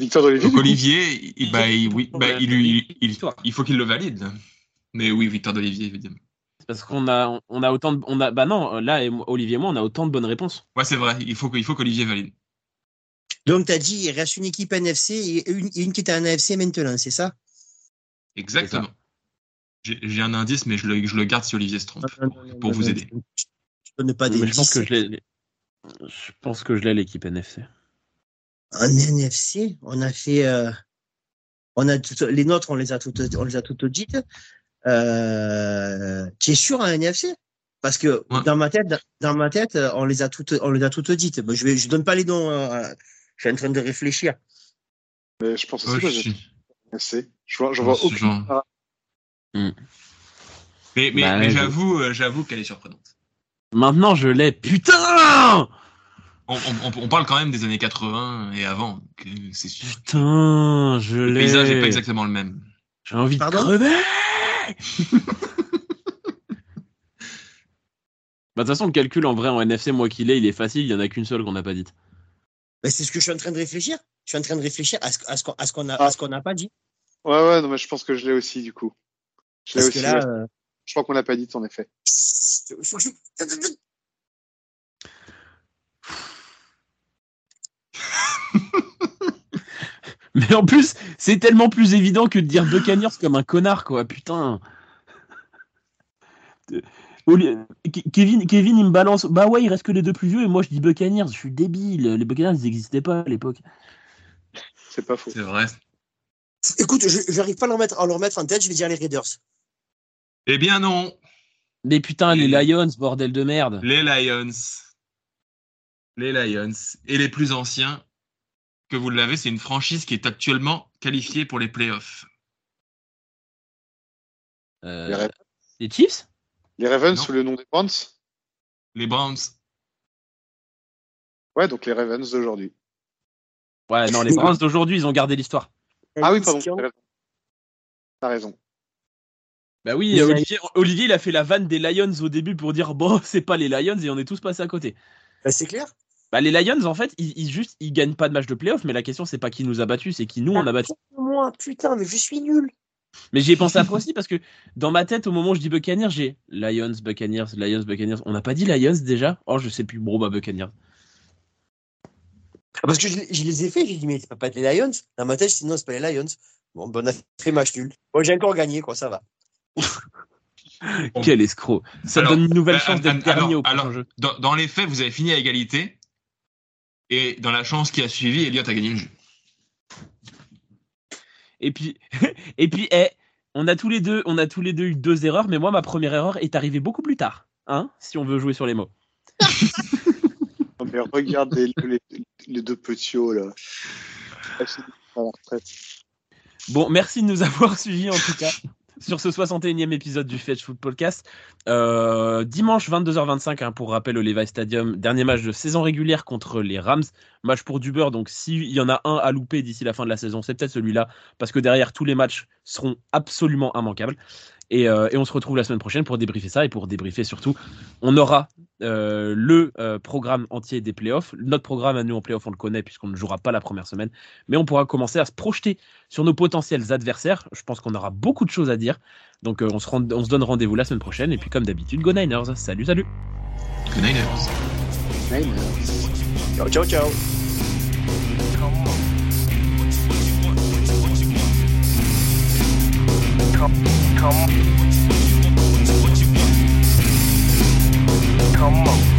C: Victor d'Olivier.
B: Donc Olivier, il, bah, il- oui, bah, il, lui- il-
A: Victoire.
B: il faut qu'il le valide. Mais oui, Victor d'Olivier, évidemment.
A: Parce qu'on a, on a autant de, on a, bah non, là, Olivier et moi, on a autant de bonnes réponses.
B: Ouais, c'est vrai. Il faut il faut qu'Olivier valide.
D: Donc, tu as dit, il reste une équipe NFC et une, une qui était en AFC maintenant, c'est ça?
B: Exactement. J'ai un indice, mais je le, je le, garde si Olivier se trompe, pour, vous aider.
D: Je ne pas des
A: je pense que je l'ai. Je pense que je l'ai l'équipe NFC.
D: Un NFC, on a fait, euh, on a les nôtres, on les a toutes, on les a toutes dites. Euh, tu es sûr un NFC Parce que dans ma tête, dans ma tête, on les a toutes, on les a toutes dites. je vais, je donne pas les noms. Hein, je suis en train de réfléchir.
C: Mais je pense aussi que je... NFC. Je vois, je vois aucune.
B: Hmm. Mais, mais, bah, mais j'avoue, euh, j'avoue qu'elle est surprenante.
A: Maintenant, je l'ai. Putain
B: on, parle quand même des années 80 et avant. C'est
A: Putain, je l'ai. Le
B: paysage n'est pas exactement le même.
A: J'ai envie de crever Bah, de toute façon, le calcul en vrai en NFC, moi qu'il est, il est facile, il n'y en a qu'une seule qu'on n'a pas dite.
D: C'est ce que je suis en train de réfléchir. Je suis en train de réfléchir à ce, à ce qu'on n'a ah. pas dit.
C: Ouais, ouais, non, mais je pense que je l'ai aussi, du coup. Je l'ai aussi. Là, euh, Je crois qu'on l'a pas dit, en effet.
A: Mais en plus, c'est tellement plus évident que de dire Buccaneers comme un connard, quoi. Putain. Kevin, Kevin, il me balance. Bah ouais, il reste que les deux plus vieux et moi je dis Buccaneers. Je suis débile. Les Buccaneers, ils n'existaient pas à l'époque.
C: C'est pas faux.
B: C'est vrai.
D: Écoute, je n'arrive pas à leur, mettre, à leur mettre en tête, je vais dire les Raiders.
B: Eh bien non.
A: Mais putain, les Lions, bordel de merde.
B: Les Lions. Les Lions. Et les plus anciens, que vous l'avez, c'est une franchise qui est actuellement qualifiée pour les playoffs.
A: Euh, les, Chiefs?
C: Les Ravens sous le nom des Browns?
B: Les Browns.
C: Ouais, donc les Ravens d'aujourd'hui.
A: Ouais, non, les Browns d'aujourd'hui, ils ont gardé l'histoire.
C: Ah oui, pardon. T'as raison.
A: Bah oui, Olivier, il a fait la vanne des Lions au début pour dire bon, c'est pas les Lions et on est tous passés à côté.
D: Bah, c'est clair.
A: Bah, les Lions, en fait, ils, ils, juste, ils gagnent pas de match de playoff, mais la question, c'est pas qui nous a battus, c'est qui nous on a battu.
D: Moi, putain, mais je suis nul.
A: Mais j'y ai pensé après aussi parce que dans ma tête, au moment où je dis Buccaneers, j'ai Lions, Buccaneers, Lions, Buccaneers. On n'a pas dit Lions déjà? Oh, je sais plus. Bon, bah, Buccaneers.
D: Ah, parce que je, les ai fait, j'ai dit, mais c'est pas les Lions. Dans ma tête, sinon, c'est pas les Lions. Bon, ben, on a fait match nul. Bon, j'ai encore gagné, quoi, ça va.
A: Quel escroc. Ça donne une nouvelle euh, chance d'être dernier au
B: alors, jeu. Dans, dans, les faits, vous avez fini à égalité. Et dans la chance qui a suivi, Elliot a gagné le jeu.
A: Et puis, et puis, eh, on a tous les deux, on a tous les deux eu deux erreurs, mais moi, ma première erreur est arrivée beaucoup plus tard, hein, si on veut jouer sur les mots.
C: mais regardez les, les, deux petits hauts là.
A: Bon, merci de nous avoir suivis en tout cas sur ce 61e épisode du Fetch Foot Podcast. Euh, dimanche 22h25, hein, pour rappel, au Levi Stadium, dernier match de saison régulière contre les Rams. Match pour du donc s'il y en a un à louper d'ici la fin de la saison, c'est peut-être celui-là, parce que derrière, tous les matchs seront absolument immanquables. Euh, et, on se retrouve la semaine prochaine pour débriefer ça et pour débriefer surtout. On aura euh, le euh, programme entier des playoffs. Notre programme à nous en playoffs, on le connaît puisqu'on ne jouera pas la première semaine. Mais on pourra commencer à se projeter sur nos potentiels adversaires. Je pense qu'on aura beaucoup de choses à dire. Donc on, se on se donne rendez-vous la semaine prochaine. Et puis comme d'habitude, Go Niners. Salut, salut.
B: Go Niners.
D: Niners. Ciao, ciao, ciao. Come, come, come on.